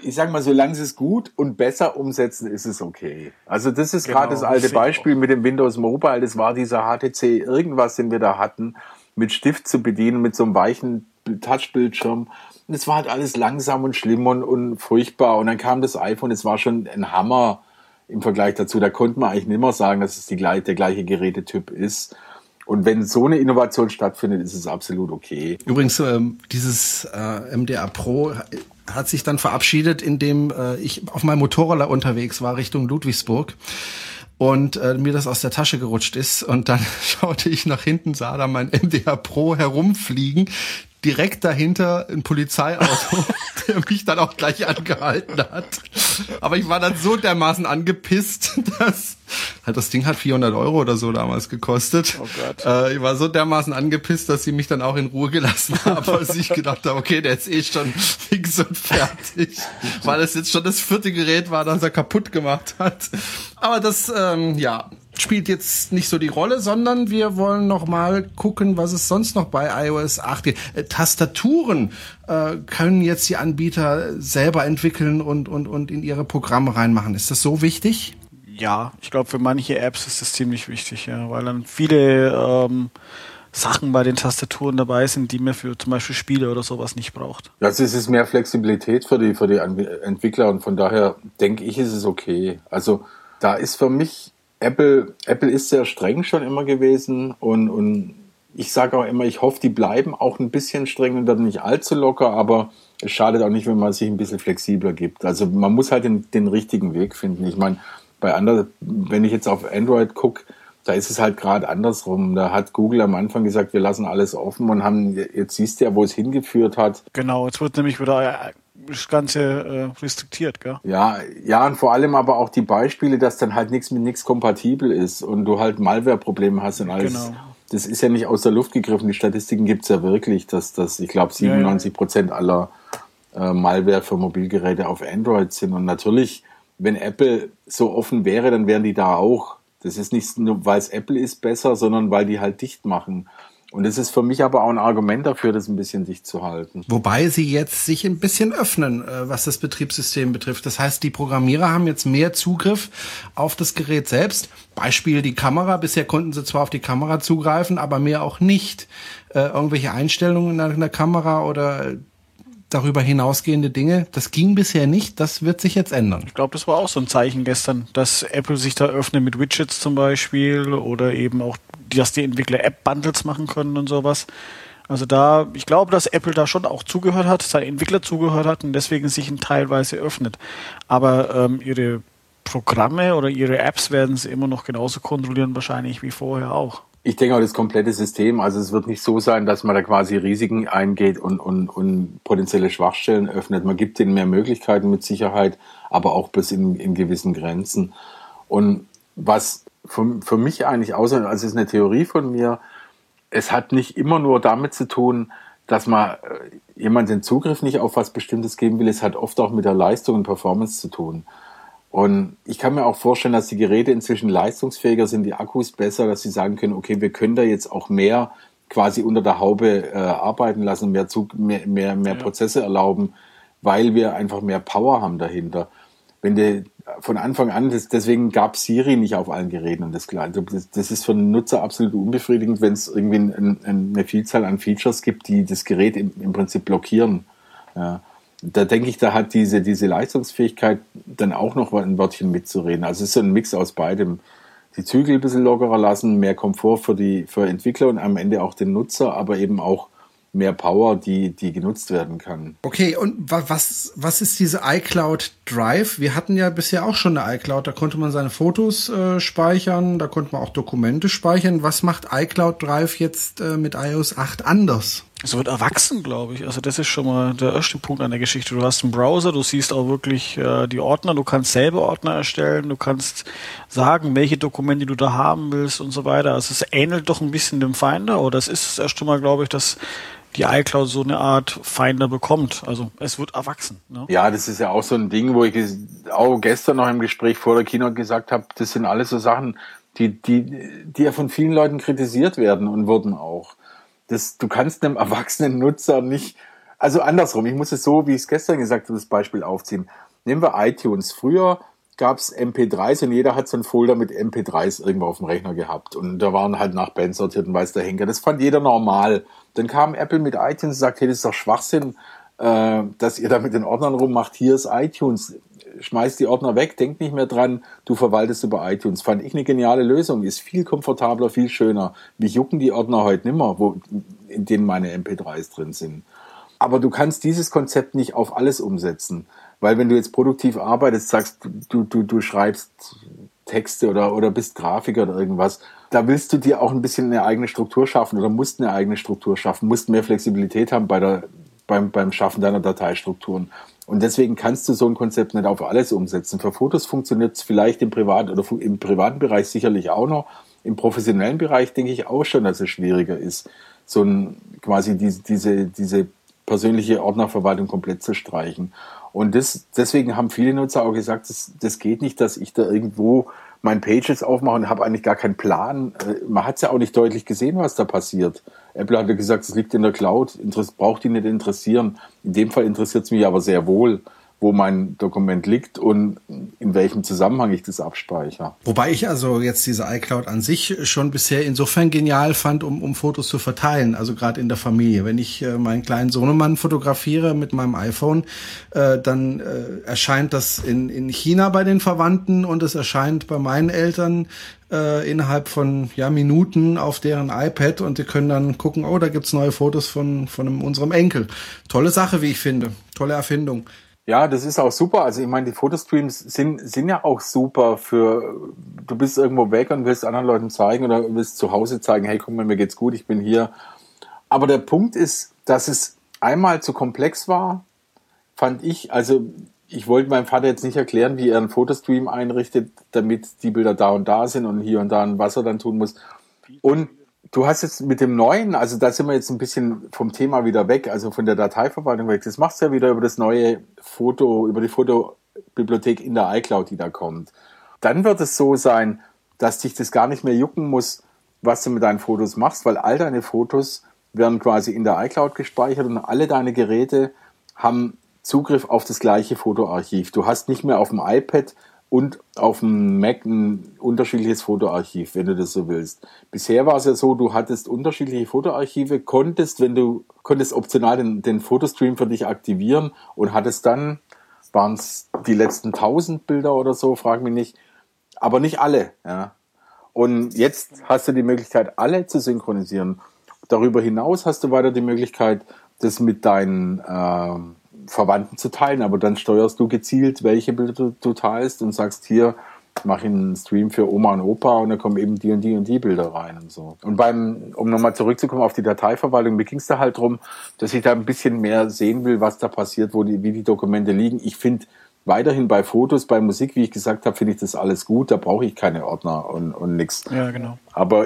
ich sag mal, solange sie es gut und besser umsetzen, ist es okay. Also das ist genau, gerade das alte Beispiel mit dem Windows Mobile. Das war dieser HTC irgendwas, den wir da hatten, mit Stift zu bedienen, mit so einem weichen Touchbildschirm. Und es war halt alles langsam und schlimm und, und furchtbar. Und dann kam das iPhone, es war schon ein Hammer im Vergleich dazu. Da konnte man eigentlich nicht mehr sagen, dass es die, der gleiche Gerätetyp ist. Und wenn so eine Innovation stattfindet, ist es absolut okay. Übrigens, ähm, dieses äh, MDA Pro hat sich dann verabschiedet, indem äh, ich auf meinem Motorroller unterwegs war Richtung Ludwigsburg und äh, mir das aus der Tasche gerutscht ist und dann schaute ich nach hinten, sah da mein MDH Pro herumfliegen, direkt dahinter ein Polizeiauto, der mich dann auch gleich angehalten hat. Aber ich war dann so dermaßen angepisst, dass halt das Ding hat 400 Euro oder so damals gekostet. Oh Gott. Äh, ich war so dermaßen angepisst, dass sie mich dann auch in Ruhe gelassen haben, als ich gedacht habe, okay, der ist eh schon fix und fertig, weil es jetzt schon das vierte Gerät war, das er kaputt gemacht hat. Aber das, ähm, ja, spielt jetzt nicht so die Rolle, sondern wir wollen noch mal gucken, was es sonst noch bei iOS 8 gibt. Äh, Tastaturen äh, können jetzt die Anbieter selber entwickeln und, und, und in ihre Programme reinmachen. Ist das so wichtig? Ja, ich glaube, für manche Apps ist das ziemlich wichtig, ja, weil dann viele ähm, Sachen bei den Tastaturen dabei sind, die man für zum Beispiel Spiele oder sowas nicht braucht. Also es ist mehr Flexibilität für die, für die Entwickler und von daher denke ich, ist es okay. Also da ist für mich Apple, Apple ist sehr streng schon immer gewesen und, und ich sage auch immer, ich hoffe, die bleiben auch ein bisschen streng und werden nicht allzu locker, aber es schadet auch nicht, wenn man sich ein bisschen flexibler gibt. Also man muss halt den, den richtigen Weg finden. Ich meine, bei anderen, wenn ich jetzt auf Android gucke, da ist es halt gerade andersrum. Da hat Google am Anfang gesagt, wir lassen alles offen und haben, jetzt siehst du ja, wo es hingeführt hat. Genau, jetzt wird nämlich wieder das Ganze äh, restriktiert, gell? Ja, ja, und vor allem aber auch die Beispiele, dass dann halt nichts mit nichts kompatibel ist und du halt Malware-Probleme hast und alles. Genau. Das ist ja nicht aus der Luft gegriffen. Die Statistiken gibt's ja wirklich, dass das, ich glaube, 97 Prozent ja, ja. aller äh, Malware für Mobilgeräte auf Android sind. Und natürlich, wenn Apple so offen wäre, dann wären die da auch. Das ist nicht nur, weil es Apple ist besser, sondern weil die halt dicht machen. Und es ist für mich aber auch ein Argument dafür, das ein bisschen dicht zu halten. Wobei sie jetzt sich ein bisschen öffnen, äh, was das Betriebssystem betrifft. Das heißt, die Programmierer haben jetzt mehr Zugriff auf das Gerät selbst. Beispiel die Kamera. Bisher konnten sie zwar auf die Kamera zugreifen, aber mehr auch nicht. Äh, irgendwelche Einstellungen in der Kamera oder darüber hinausgehende Dinge. Das ging bisher nicht, das wird sich jetzt ändern. Ich glaube, das war auch so ein Zeichen gestern, dass Apple sich da öffnet mit Widgets zum Beispiel oder eben auch, dass die Entwickler App-Bundles machen können und sowas. Also da, ich glaube, dass Apple da schon auch zugehört hat, seine Entwickler zugehört hat und deswegen sich teilweise öffnet. Aber ähm, ihre Programme oder ihre Apps werden sie immer noch genauso kontrollieren, wahrscheinlich wie vorher auch. Ich denke auch das komplette System, also es wird nicht so sein, dass man da quasi Risiken eingeht und, und, und potenzielle Schwachstellen öffnet. Man gibt denen mehr Möglichkeiten mit Sicherheit, aber auch bis in, in gewissen Grenzen. Und was für, für mich eigentlich außer, also es ist eine Theorie von mir, es hat nicht immer nur damit zu tun, dass man äh, jemand den Zugriff nicht auf was Bestimmtes geben will, es hat oft auch mit der Leistung und Performance zu tun. Und ich kann mir auch vorstellen, dass die Geräte inzwischen leistungsfähiger sind, die Akkus besser, dass sie sagen können, okay, wir können da jetzt auch mehr quasi unter der Haube äh, arbeiten lassen, mehr, Zug, mehr, mehr, mehr ja. Prozesse erlauben, weil wir einfach mehr Power haben dahinter. Wenn die von Anfang an, das, deswegen gab Siri nicht auf allen Geräten und das, das, das ist für den Nutzer absolut unbefriedigend, wenn es irgendwie ein, ein, eine Vielzahl an Features gibt, die das Gerät im, im Prinzip blockieren. Ja da denke ich, da hat diese, diese Leistungsfähigkeit dann auch noch ein Wörtchen mitzureden. Also es ist so ein Mix aus beidem. die Zügel ein bisschen lockerer lassen, mehr Komfort für die für Entwickler und am Ende auch den Nutzer, aber eben auch mehr Power, die, die genutzt werden kann. Okay, und was, was ist diese iCloud Drive? Wir hatten ja bisher auch schon eine iCloud, da konnte man seine Fotos äh, speichern, da konnte man auch Dokumente speichern. Was macht iCloud Drive jetzt äh, mit iOS 8 anders? Es wird erwachsen, glaube ich. Also das ist schon mal der erste Punkt an der Geschichte. Du hast einen Browser, du siehst auch wirklich äh, die Ordner, du kannst selber Ordner erstellen, du kannst sagen, welche Dokumente du da haben willst und so weiter. Also es ähnelt doch ein bisschen dem Finder, oder das ist das erste Mal, glaube ich, dass die iCloud so eine Art Finder bekommt. Also es wird erwachsen. Ne? Ja, das ist ja auch so ein Ding, wo ich auch gestern noch im Gespräch vor der Kino gesagt habe, das sind alles so Sachen, die, die, die ja von vielen Leuten kritisiert werden und wurden auch. Das, du kannst einem erwachsenen Nutzer nicht, also andersrum, ich muss es so, wie ich es gestern gesagt habe, das Beispiel aufziehen. Nehmen wir iTunes. Früher gab es MP3s und jeder hat so einen Folder mit MP3s irgendwo auf dem Rechner gehabt. Und da waren halt nach Band sortiert und weiß der Henker. Das fand jeder normal. Dann kam Apple mit iTunes und sagt, hey, das ist doch Schwachsinn, äh, dass ihr da mit den Ordnern rummacht. Hier ist iTunes. Schmeißt die Ordner weg, denkt nicht mehr dran, du verwaltest über iTunes. Fand ich eine geniale Lösung. Ist viel komfortabler, viel schöner. Mich jucken die Ordner heute nimmer, wo, in denen meine MP3s drin sind. Aber du kannst dieses Konzept nicht auf alles umsetzen. Weil wenn du jetzt produktiv arbeitest, sagst du, du, du schreibst Texte oder, oder bist Grafiker oder irgendwas, da willst du dir auch ein bisschen eine eigene Struktur schaffen oder musst eine eigene Struktur schaffen, musst mehr Flexibilität haben bei der, beim, beim Schaffen deiner Dateistrukturen. Und deswegen kannst du so ein Konzept nicht auf alles umsetzen. Für Fotos funktioniert es vielleicht im Privat oder im privaten Bereich sicherlich auch noch. Im professionellen Bereich denke ich auch schon, dass es schwieriger ist, so ein, quasi diese, diese, diese persönliche Ordnerverwaltung komplett zu streichen. Und das, deswegen haben viele Nutzer auch gesagt, das, das geht nicht, dass ich da irgendwo mein Pages aufmache und habe eigentlich gar keinen Plan. Äh, man hat es ja auch nicht deutlich gesehen, was da passiert. Apple hat ja gesagt, es liegt in der Cloud, braucht ihn nicht interessieren. In dem Fall interessiert es mich aber sehr wohl wo mein Dokument liegt und in welchem Zusammenhang ich das abspeichere. Wobei ich also jetzt diese iCloud an sich schon bisher insofern genial fand, um, um Fotos zu verteilen, also gerade in der Familie. Wenn ich äh, meinen kleinen Sohnemann fotografiere mit meinem iPhone, äh, dann äh, erscheint das in, in China bei den Verwandten und es erscheint bei meinen Eltern äh, innerhalb von ja, Minuten auf deren iPad und die können dann gucken, oh, da gibt's neue Fotos von, von unserem Enkel. Tolle Sache, wie ich finde. Tolle Erfindung. Ja, das ist auch super. Also ich meine, die Fotostreams sind, sind ja auch super für, du bist irgendwo weg und willst anderen Leuten zeigen oder willst zu Hause zeigen, hey, guck mal, mir geht's gut, ich bin hier. Aber der Punkt ist, dass es einmal zu komplex war, fand ich, also ich wollte meinem Vater jetzt nicht erklären, wie er einen Fotostream einrichtet, damit die Bilder da und da sind und hier und da ein Wasser dann tun muss. Und Du hast jetzt mit dem neuen, also da sind wir jetzt ein bisschen vom Thema wieder weg, also von der Dateiverwaltung weg. Das machst du ja wieder über das neue Foto, über die Fotobibliothek in der iCloud, die da kommt. Dann wird es so sein, dass dich das gar nicht mehr jucken muss, was du mit deinen Fotos machst, weil all deine Fotos werden quasi in der iCloud gespeichert und alle deine Geräte haben Zugriff auf das gleiche Fotoarchiv. Du hast nicht mehr auf dem iPad und auf dem Mac ein unterschiedliches Fotoarchiv, wenn du das so willst. Bisher war es ja so, du hattest unterschiedliche Fotoarchive, konntest, wenn du, konntest optional den, den Fotostream für dich aktivieren und hattest dann, waren es die letzten 1000 Bilder oder so, frag mich nicht, aber nicht alle, ja. Und jetzt hast du die Möglichkeit, alle zu synchronisieren. Darüber hinaus hast du weiter die Möglichkeit, das mit deinen, äh, Verwandten zu teilen, aber dann steuerst du gezielt, welche Bilder du, teilst und sagst hier, mach einen Stream für Oma und Opa und dann kommen eben die und die und die Bilder rein und so. Und beim, um nochmal zurückzukommen auf die Dateiverwaltung, mir ging es da halt drum, dass ich da ein bisschen mehr sehen will, was da passiert, wo die, wie die Dokumente liegen. Ich finde, weiterhin bei Fotos, bei Musik, wie ich gesagt habe, finde ich das alles gut. Da brauche ich keine Ordner und, und nichts. Ja, genau. Aber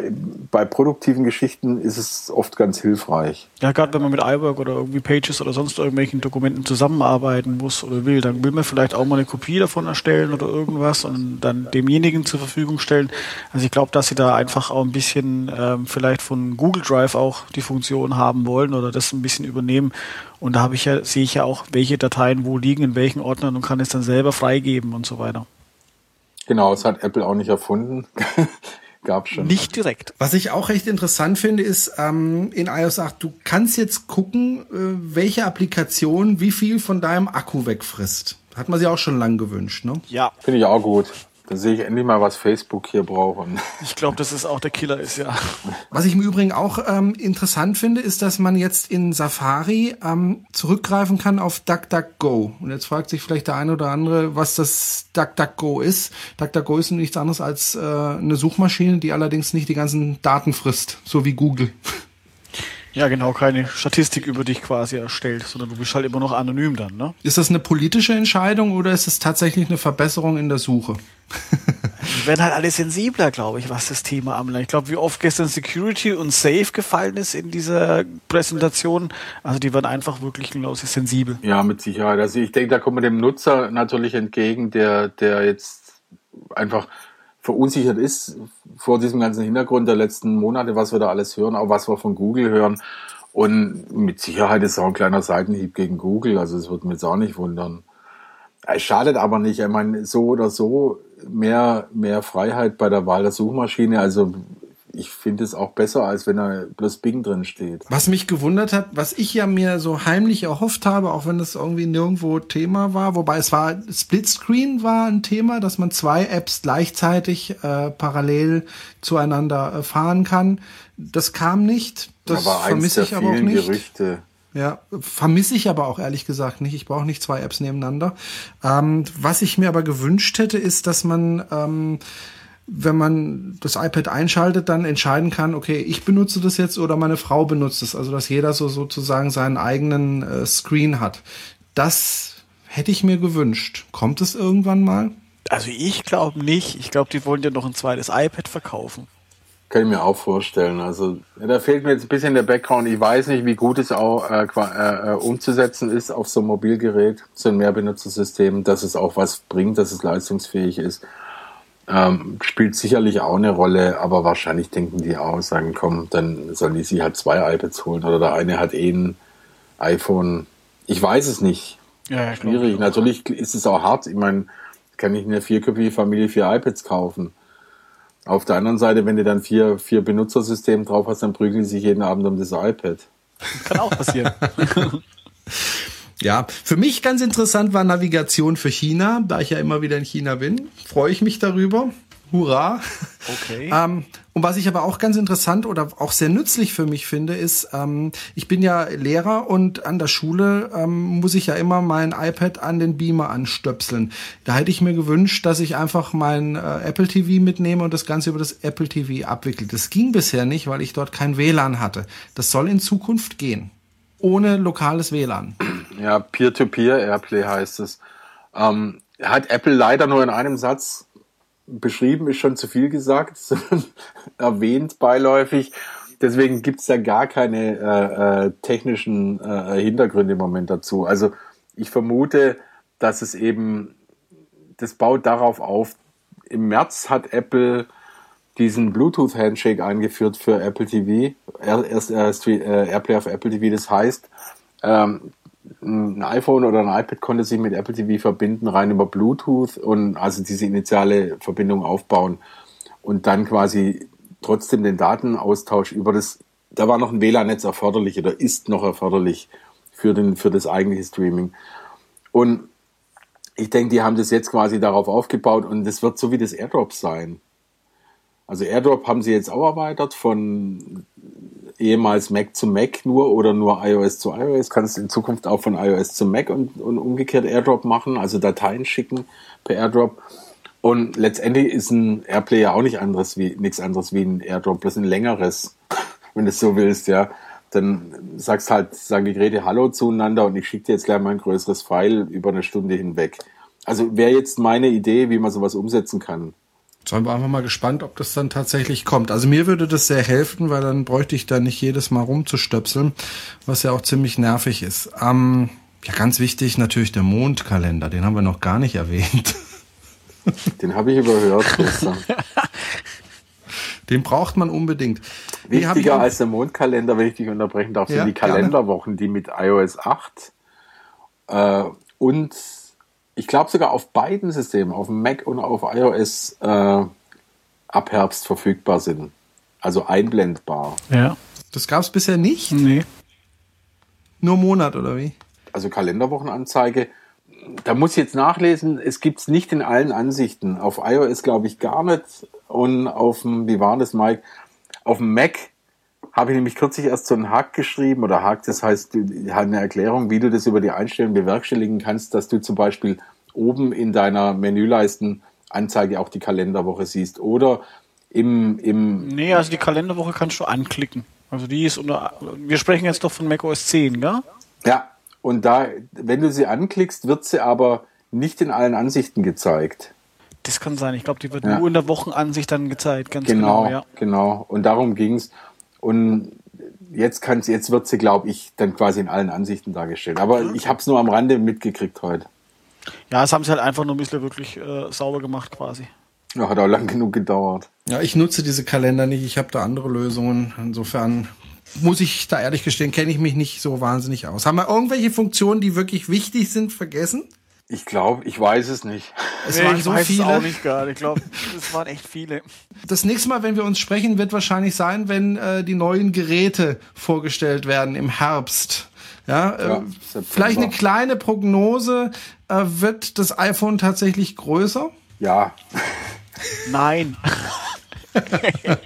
bei produktiven Geschichten ist es oft ganz hilfreich. Ja, gerade wenn man mit iWork oder irgendwie Pages oder sonst irgendwelchen Dokumenten zusammenarbeiten muss oder will, dann will man vielleicht auch mal eine Kopie davon erstellen oder irgendwas und dann demjenigen zur Verfügung stellen. Also ich glaube, dass sie da einfach auch ein bisschen ähm, vielleicht von Google Drive auch die Funktion haben wollen oder das ein bisschen übernehmen. Und da habe ich ja, sehe ich ja auch, welche Dateien wo liegen, in welchen Ordnern und kann es dann selber freigeben und so weiter. Genau, das hat Apple auch nicht erfunden. gab schon. Nicht direkt. Was ich auch recht interessant finde, ist ähm, in iOS 8, du kannst jetzt gucken, äh, welche Applikation wie viel von deinem Akku wegfrisst. Hat man sich auch schon lang gewünscht, ne? Ja. Finde ich auch gut. Dann sehe ich endlich mal, was Facebook hier braucht. Ich glaube, dass es auch der Killer ist, ja. Was ich im Übrigen auch ähm, interessant finde, ist, dass man jetzt in Safari ähm, zurückgreifen kann auf DuckDuckGo. Und jetzt fragt sich vielleicht der eine oder andere, was das DuckDuckGo ist. DuckDuckGo ist nichts anderes als äh, eine Suchmaschine, die allerdings nicht die ganzen Daten frisst, so wie Google. Ja, genau, keine Statistik über dich quasi erstellt, sondern du bist halt immer noch anonym dann, ne? Ist das eine politische Entscheidung oder ist es tatsächlich eine Verbesserung in der Suche? Die werden halt alle sensibler, glaube ich, was das Thema anbelangt. Ich glaube, wie oft gestern Security und Safe gefallen ist in dieser Präsentation. Also die werden einfach wirklich glaube sensibel. Ja, mit Sicherheit. Also ich denke, da kommen wir dem Nutzer natürlich entgegen, der, der jetzt einfach verunsichert ist vor diesem ganzen Hintergrund der letzten Monate, was wir da alles hören, auch was wir von Google hören. Und mit Sicherheit ist es auch ein kleiner Seitenhieb gegen Google. Also es würde mich jetzt auch nicht wundern. Es schadet aber nicht. Ich meine, so oder so mehr, mehr Freiheit bei der Wahl der Suchmaschine. Also ich finde es auch besser, als wenn da bloß Bing drin steht. Was mich gewundert hat, was ich ja mir so heimlich erhofft habe, auch wenn das irgendwie nirgendwo Thema war, wobei es war, Splitscreen war ein Thema, dass man zwei Apps gleichzeitig äh, parallel zueinander äh, fahren kann. Das kam nicht. Das vermisse ich aber auch nicht. Gerüchte. Ja, vermisse ich aber auch ehrlich gesagt nicht. Ich brauche nicht zwei Apps nebeneinander. Ähm, was ich mir aber gewünscht hätte, ist, dass man ähm, wenn man das iPad einschaltet, dann entscheiden kann, okay, ich benutze das jetzt oder meine Frau benutzt es. Also dass jeder so sozusagen seinen eigenen äh, Screen hat. Das hätte ich mir gewünscht. Kommt es irgendwann mal? Also ich glaube nicht. Ich glaube, die wollen ja noch ein zweites iPad verkaufen. Kann ich mir auch vorstellen. Also da fehlt mir jetzt ein bisschen der Background. Ich weiß nicht, wie gut es auch äh, äh, umzusetzen ist auf so einem Mobilgerät, so ein Mehrbenutzersystem, dass es auch was bringt, dass es leistungsfähig ist. Ähm, spielt sicherlich auch eine Rolle, aber wahrscheinlich denken die auch, sagen, komm, dann sollen die sich halt zwei iPads holen oder der eine hat eh ein iPhone. Ich weiß es nicht. Ja, Schwierig. Natürlich ist es auch hart. Ich meine, kann ich eine vierköpfige Familie vier iPads kaufen. Auf der anderen Seite, wenn du dann vier, vier Benutzersysteme drauf hast, dann prügeln die sich jeden Abend um das iPad. Kann auch passieren. Ja, für mich ganz interessant war Navigation für China, da ich ja immer wieder in China bin. Freue ich mich darüber. Hurra. Okay. ähm, und was ich aber auch ganz interessant oder auch sehr nützlich für mich finde, ist, ähm, ich bin ja Lehrer und an der Schule ähm, muss ich ja immer mein iPad an den Beamer anstöpseln. Da hätte ich mir gewünscht, dass ich einfach mein äh, Apple TV mitnehme und das Ganze über das Apple TV abwickle. Das ging bisher nicht, weil ich dort kein WLAN hatte. Das soll in Zukunft gehen ohne lokales WLAN. Ja, Peer-to-Peer-Airplay heißt es. Ähm, hat Apple leider nur in einem Satz beschrieben, ist schon zu viel gesagt, erwähnt beiläufig. Deswegen gibt's da gar keine äh, äh, technischen äh, Hintergründe im Moment dazu. Also ich vermute, dass es eben, das baut darauf auf, im März hat Apple diesen Bluetooth-Handshake eingeführt für Apple TV, erst äh, Airplay auf Apple TV. Das heißt, ähm, ein iPhone oder ein iPad konnte sich mit Apple TV verbinden, rein über Bluetooth und also diese initiale Verbindung aufbauen und dann quasi trotzdem den Datenaustausch über das, da war noch ein WLAN-Netz erforderlich oder ist noch erforderlich für, den, für das eigentliche Streaming. Und ich denke, die haben das jetzt quasi darauf aufgebaut und das wird so wie das AirDrop sein. Also AirDrop haben sie jetzt auch erweitert von ehemals Mac zu Mac nur oder nur iOS zu iOS. Kannst in Zukunft auch von iOS zu Mac und, und umgekehrt AirDrop machen, also Dateien schicken per AirDrop. Und letztendlich ist ein Airplay ja auch nicht anderes wie, nichts anderes wie ein AirDrop, bloß ein längeres, wenn du es so willst, ja. Dann sagst halt, sagen die Geräte Hallo zueinander und ich schicke dir jetzt gleich mal ein größeres File über eine Stunde hinweg. Also wäre jetzt meine Idee, wie man sowas umsetzen kann. Sollen wir einfach mal gespannt, ob das dann tatsächlich kommt. Also mir würde das sehr helfen, weil dann bräuchte ich da nicht jedes Mal rumzustöpseln, was ja auch ziemlich nervig ist. Ähm, ja, ganz wichtig natürlich der Mondkalender, den haben wir noch gar nicht erwähnt. Den habe ich überhört Den braucht man unbedingt. Wichtiger als der Mondkalender, wenn ich dich unterbrechen darf, sind ja, die Kalenderwochen, die mit iOS 8 äh, und ich glaube sogar auf beiden Systemen, auf Mac und auf iOS, äh, ab Herbst verfügbar sind. Also einblendbar. Ja. Das gab es bisher nicht? Nee. Nur Monat oder wie? Also Kalenderwochenanzeige. da muss ich jetzt nachlesen, es gibt es nicht in allen Ansichten. Auf iOS glaube ich gar nicht und auf dem, wie war das, Mike? Auf dem Mac habe ich nämlich kürzlich erst so einen Hack geschrieben oder Hack, das heißt eine Erklärung, wie du das über die Einstellungen bewerkstelligen kannst, dass du zum Beispiel oben in deiner Menüleistenanzeige auch die Kalenderwoche siehst oder im, im Nee, also die Kalenderwoche kannst du anklicken. Also die ist unter wir sprechen jetzt doch von Mac OS 10, gell? Ja, und da wenn du sie anklickst, wird sie aber nicht in allen Ansichten gezeigt. Das kann sein. Ich glaube, die wird ja. nur in der Wochenansicht dann gezeigt, ganz genau. Genau, ja. genau. Und darum ging's. Und jetzt kann's, jetzt wird sie, glaube ich, dann quasi in allen Ansichten dargestellt. Aber ich habe es nur am Rande mitgekriegt heute. Ja, es haben sie halt einfach nur ein bisschen wirklich äh, sauber gemacht quasi. Ja, hat auch lang genug gedauert. Ja, ich nutze diese Kalender nicht. Ich habe da andere Lösungen. Insofern muss ich da ehrlich gestehen, kenne ich mich nicht so wahnsinnig aus. Haben wir irgendwelche Funktionen, die wirklich wichtig sind, vergessen? Ich glaube, ich weiß es nicht. Es nee, waren ich so weiß viele. Es auch nicht gerade. Ich glaube, es waren echt viele. Das nächste Mal, wenn wir uns sprechen, wird wahrscheinlich sein, wenn äh, die neuen Geräte vorgestellt werden im Herbst. Ja, äh, ja vielleicht eine kleine Prognose. Äh, wird das iPhone tatsächlich größer? Ja. Nein.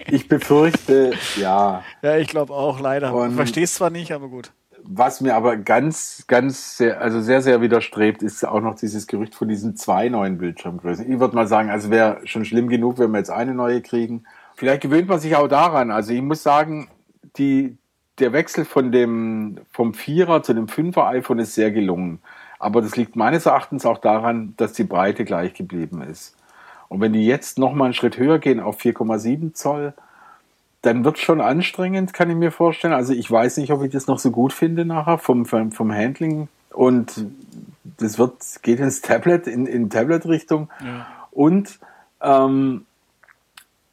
ich befürchte, ja. Ja, ich glaube auch, leider. Und Verstehst zwar nicht, aber gut. Was mir aber ganz, ganz, sehr, also sehr, sehr widerstrebt, ist auch noch dieses Gerücht von diesen zwei neuen Bildschirmgrößen. Ich würde mal sagen, also wäre schon schlimm genug, wenn wir jetzt eine neue kriegen. Vielleicht gewöhnt man sich auch daran. Also ich muss sagen, die, der Wechsel von dem, vom Vierer zu dem Fünfer iPhone ist sehr gelungen. Aber das liegt meines Erachtens auch daran, dass die Breite gleich geblieben ist. Und wenn die jetzt nochmal einen Schritt höher gehen auf 4,7 Zoll, dann wird es schon anstrengend, kann ich mir vorstellen. Also ich weiß nicht, ob ich das noch so gut finde nachher vom, vom, vom Handling. Und das wird, geht ins Tablet, in, in Tablet-Richtung. Ja. Und ähm,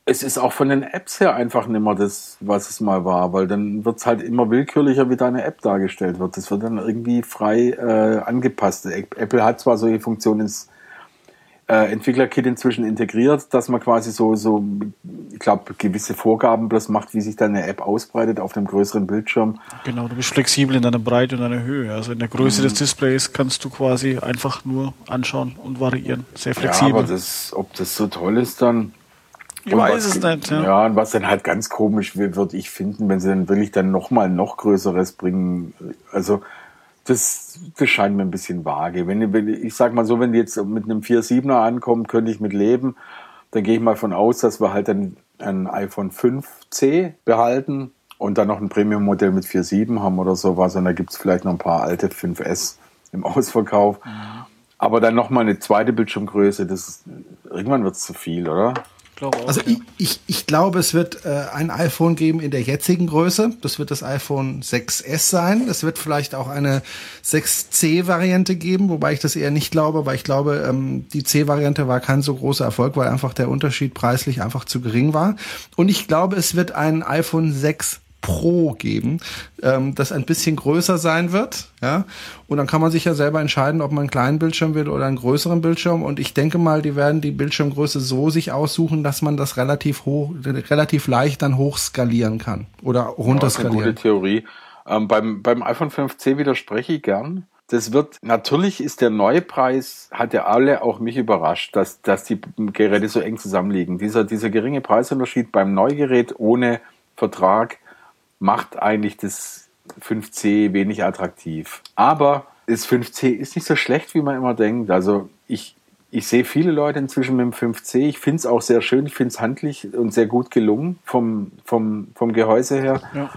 es ist auch von den Apps her einfach nicht mehr das, was es mal war, weil dann wird es halt immer willkürlicher, wie deine App dargestellt wird. Das wird dann irgendwie frei äh, angepasst. Apple hat zwar solche Funktionen ins äh, Entwicklerkit inzwischen integriert, dass man quasi so, so ich glaube, gewisse Vorgaben bloß macht, wie sich dann eine App ausbreitet auf einem größeren Bildschirm. Genau, du bist flexibel in deiner Breite und deiner Höhe. Also in der Größe mhm. des Displays kannst du quasi einfach nur anschauen und variieren. Sehr flexibel. Ja, aber das, ob das so toll ist dann. Ich weiß es nicht, ja. Ja, und was dann halt ganz komisch wird, würde ich finden, wenn sie dann wirklich dann nochmal noch Größeres bringen. Also, das, das scheint mir ein bisschen vage. Wenn, wenn ich sag mal so, wenn die jetzt mit einem 4.7er ankommen, könnte ich mit leben. Dann gehe ich mal von aus, dass wir halt ein, ein iPhone 5C behalten und dann noch ein Premium-Modell mit 4.7 haben oder sowas. Und da gibt es vielleicht noch ein paar alte 5S im Ausverkauf. Mhm. Aber dann nochmal eine zweite Bildschirmgröße, das irgendwann wird es zu viel, oder? Glaube auch. Also ja. ich, ich, ich glaube, es wird äh, ein iPhone geben in der jetzigen Größe. Das wird das iPhone 6S sein. Es wird vielleicht auch eine 6C-Variante geben, wobei ich das eher nicht glaube, weil ich glaube, ähm, die C-Variante war kein so großer Erfolg, weil einfach der Unterschied preislich einfach zu gering war. Und ich glaube, es wird ein iPhone 6 Pro geben, ähm, das ein bisschen größer sein wird. Ja? Und dann kann man sich ja selber entscheiden, ob man einen kleinen Bildschirm will oder einen größeren Bildschirm. Und ich denke mal, die werden die Bildschirmgröße so sich aussuchen, dass man das relativ hoch, relativ leicht dann hoch skalieren kann oder runterskalieren. Ja, das ist eine gute Theorie. Ähm, beim, beim iPhone 5C widerspreche ich gern. Das wird, natürlich ist der neue Preis, hat ja alle, auch mich überrascht, dass, dass die Geräte so eng zusammenliegen. Dieser, dieser geringe Preisunterschied beim Neugerät ohne Vertrag macht eigentlich das 5C wenig attraktiv. Aber das 5C ist nicht so schlecht, wie man immer denkt. Also ich, ich sehe viele Leute inzwischen mit dem 5C. Ich finde es auch sehr schön. Ich finde es handlich und sehr gut gelungen vom, vom, vom Gehäuse her. Ja.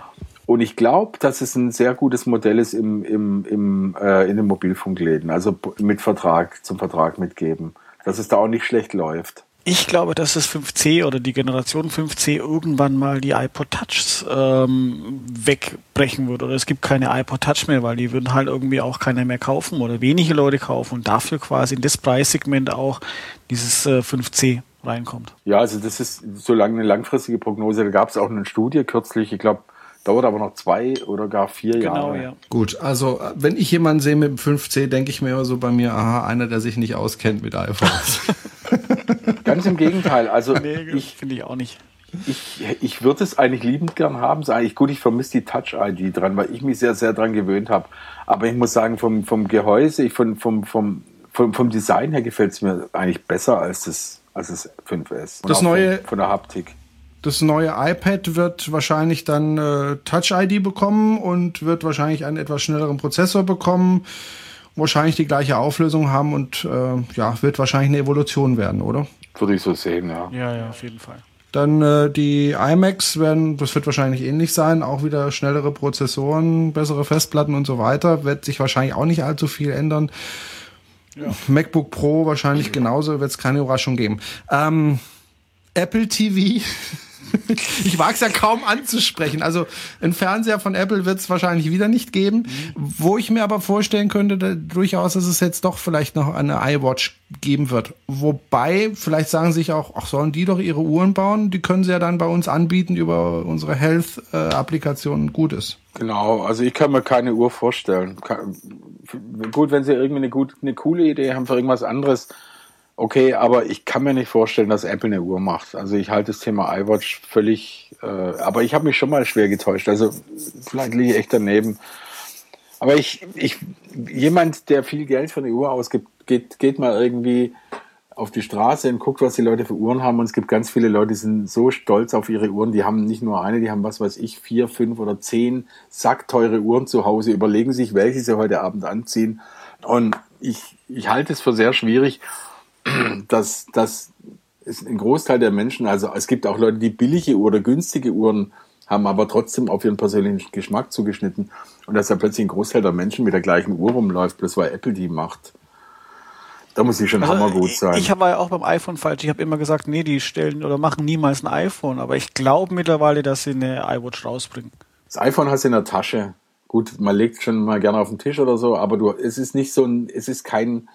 Und ich glaube, dass es ein sehr gutes Modell ist im, im, im, äh, in den Mobilfunkläden. Also mit Vertrag, zum Vertrag mitgeben. Dass es da auch nicht schlecht läuft. Ich glaube, dass das 5C oder die Generation 5C irgendwann mal die iPod Touchs ähm, wegbrechen wird. Oder es gibt keine iPod Touch mehr, weil die würden halt irgendwie auch keiner mehr kaufen oder wenige Leute kaufen und dafür quasi in das Preissegment auch dieses äh, 5C reinkommt. Ja, also das ist so lange eine langfristige Prognose. Da gab es auch eine Studie kürzlich, ich glaube, dauert aber noch zwei oder gar vier genau, Jahre. Ja. Gut, also wenn ich jemanden sehe mit dem 5C, denke ich mir immer so bei mir, aha, einer, der sich nicht auskennt mit iPhones. Ganz im Gegenteil. Also nee, ich finde ich auch nicht. Ich, ich würde es eigentlich liebend gern haben. eigentlich gut, ich vermisse die Touch-ID dran, weil ich mich sehr, sehr dran gewöhnt habe. Aber ich muss sagen, vom, vom Gehäuse, ich von, vom, vom, vom, vom Design her gefällt es mir eigentlich besser als das, als das 5S. Und das neue von, von, der Haptik. Das neue iPad wird wahrscheinlich dann äh, Touch ID bekommen und wird wahrscheinlich einen etwas schnelleren Prozessor bekommen, wahrscheinlich die gleiche Auflösung haben und äh, ja, wird wahrscheinlich eine Evolution werden, oder? Würde ich so sehen, ja. Ja, ja, auf jeden Fall. Dann äh, die iMacs werden, das wird wahrscheinlich ähnlich sein, auch wieder schnellere Prozessoren, bessere Festplatten und so weiter. Wird sich wahrscheinlich auch nicht allzu viel ändern. Ja. MacBook Pro wahrscheinlich genauso, wird es keine Überraschung geben. Ähm, Apple TV ich wage es ja kaum anzusprechen. Also ein Fernseher von Apple wird es wahrscheinlich wieder nicht geben. Mhm. Wo ich mir aber vorstellen könnte, da, durchaus, dass es jetzt doch vielleicht noch eine iWatch geben wird. Wobei, vielleicht sagen sich auch, ach, sollen die doch ihre Uhren bauen? Die können sie ja dann bei uns anbieten über unsere Health-Applikation. Äh, Gutes. Genau, also ich kann mir keine Uhr vorstellen. Gut, wenn sie irgendwie eine, gut, eine coole Idee haben für irgendwas anderes, Okay, aber ich kann mir nicht vorstellen, dass Apple eine Uhr macht. Also ich halte das Thema iWatch völlig, äh, aber ich habe mich schon mal schwer getäuscht. Also vielleicht liege ich echt daneben. Aber ich, ich, jemand, der viel Geld für eine Uhr ausgibt, geht, geht mal irgendwie auf die Straße und guckt, was die Leute für Uhren haben. Und es gibt ganz viele Leute, die sind so stolz auf ihre Uhren. Die haben nicht nur eine, die haben was weiß ich, vier, fünf oder zehn sackteure Uhren zu Hause, überlegen sich, welche sie heute Abend anziehen. Und ich, ich halte es für sehr schwierig dass, dass es ein Großteil der Menschen, also es gibt auch Leute, die billige oder günstige Uhren haben, aber trotzdem auf ihren persönlichen Geschmack zugeschnitten. Und dass da plötzlich ein Großteil der Menschen mit der gleichen Uhr rumläuft, bloß weil Apple die macht. Da muss ich schon also, hammergut sein. Ich, ich war ja auch beim iPhone falsch. Ich habe immer gesagt, nee, die stellen oder machen niemals ein iPhone. Aber ich glaube mittlerweile, dass sie eine iWatch rausbringen. Das iPhone hast du in der Tasche. Gut, man legt schon mal gerne auf den Tisch oder so, aber du, es ist nicht so ein, es ist kein,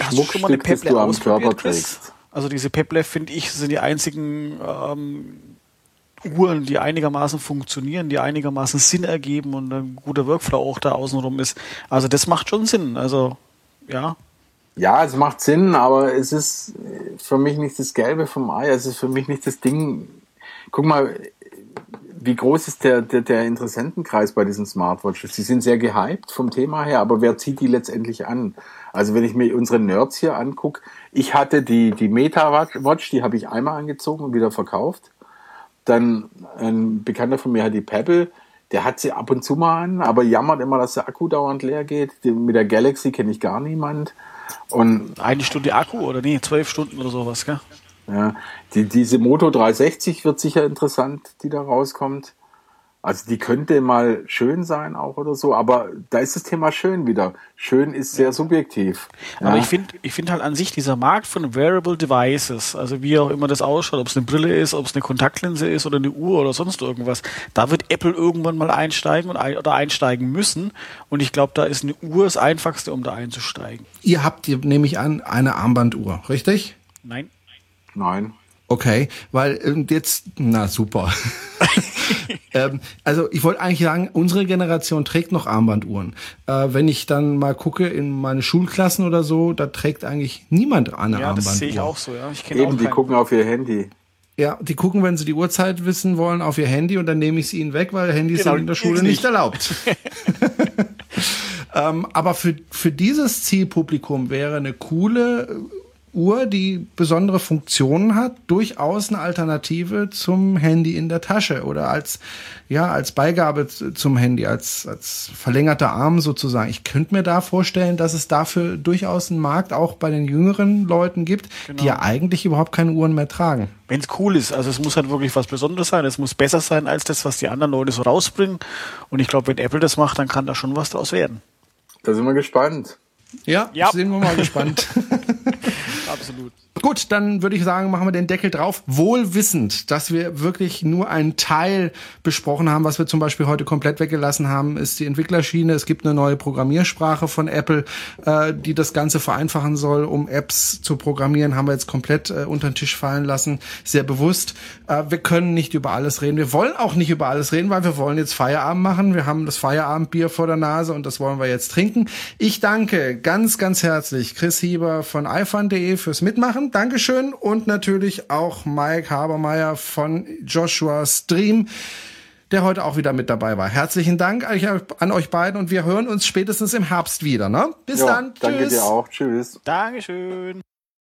Hast du schon mal eine Peple ausprobiert, Chris? Also diese Peple, finde ich, sind die einzigen ähm, Uhren, die einigermaßen funktionieren, die einigermaßen Sinn ergeben und ein guter Workflow auch da außenrum ist. Also das macht schon Sinn. Also ja. Ja, es macht Sinn, aber es ist für mich nicht das Gelbe vom Ei. Es ist für mich nicht das Ding. Guck mal, wie groß ist der, der, der Interessentenkreis bei diesen Smartwatches? Sie sind sehr gehypt vom Thema her, aber wer zieht die letztendlich an? Also wenn ich mir unsere Nerds hier angucke, ich hatte die, die Meta Watch, die habe ich einmal angezogen und wieder verkauft. Dann ein Bekannter von mir hat die Pebble, der hat sie ab und zu mal an, aber jammert immer, dass der Akku dauernd leer geht. mit der Galaxy kenne ich gar niemand. Und eine Stunde Akku oder nee, zwölf Stunden oder sowas, gell? Ja, die, diese Moto 360 wird sicher interessant, die da rauskommt. Also die könnte mal schön sein auch oder so, aber da ist das Thema schön wieder. Schön ist sehr subjektiv. Aber ja. ich finde ich finde halt an sich dieser Markt von Wearable Devices, also wie auch immer das ausschaut, ob es eine Brille ist, ob es eine Kontaktlinse ist oder eine Uhr oder sonst irgendwas, da wird Apple irgendwann mal einsteigen und ein, oder einsteigen müssen. Und ich glaube, da ist eine Uhr das Einfachste, um da einzusteigen. Ihr habt, nehme ich an, eine Armbanduhr, richtig? Nein. Nein. Okay, weil ähm, jetzt, na super. ähm, also ich wollte eigentlich sagen, unsere Generation trägt noch Armbanduhren. Äh, wenn ich dann mal gucke in meine Schulklassen oder so, da trägt eigentlich niemand eine ja, Armbanduhr. Ja, das sehe ich auch so. Ja. Ich Eben, die gucken auf ihr Handy. Ja, die gucken, wenn sie die Uhrzeit wissen wollen, auf ihr Handy und dann nehme ich sie ihnen weg, weil Handys genau, sind in der Schule nicht, nicht erlaubt. ähm, aber für, für dieses Zielpublikum wäre eine coole Uhr, die besondere Funktionen hat, durchaus eine Alternative zum Handy in der Tasche oder als, ja, als Beigabe zum Handy, als, als verlängerter Arm sozusagen. Ich könnte mir da vorstellen, dass es dafür durchaus einen Markt auch bei den jüngeren Leuten gibt, genau. die ja eigentlich überhaupt keine Uhren mehr tragen. Wenn es cool ist, also es muss halt wirklich was Besonderes sein, es muss besser sein als das, was die anderen Leute so rausbringen. Und ich glaube, wenn Apple das macht, dann kann da schon was draus werden. Da sind wir gespannt. Ja, ja. sind wir mal gespannt. Absolut. Gut, dann würde ich sagen, machen wir den Deckel drauf. Wohl wissend, dass wir wirklich nur einen Teil besprochen haben. Was wir zum Beispiel heute komplett weggelassen haben, ist die Entwicklerschiene. Es gibt eine neue Programmiersprache von Apple, äh, die das Ganze vereinfachen soll, um Apps zu programmieren. Haben wir jetzt komplett äh, unter den Tisch fallen lassen. Sehr bewusst. Äh, wir können nicht über alles reden. Wir wollen auch nicht über alles reden, weil wir wollen jetzt Feierabend machen. Wir haben das Feierabendbier vor der Nase und das wollen wir jetzt trinken. Ich danke ganz, ganz herzlich Chris Hieber von iFun.de fürs Mitmachen. Dankeschön. Und natürlich auch Mike Habermeier von Joshua Stream. der heute auch wieder mit dabei war. Herzlichen Dank an euch beiden und wir hören uns spätestens im Herbst wieder. Ne? Bis jo, dann. Danke Tschüss. dir auch. Tschüss. Dankeschön.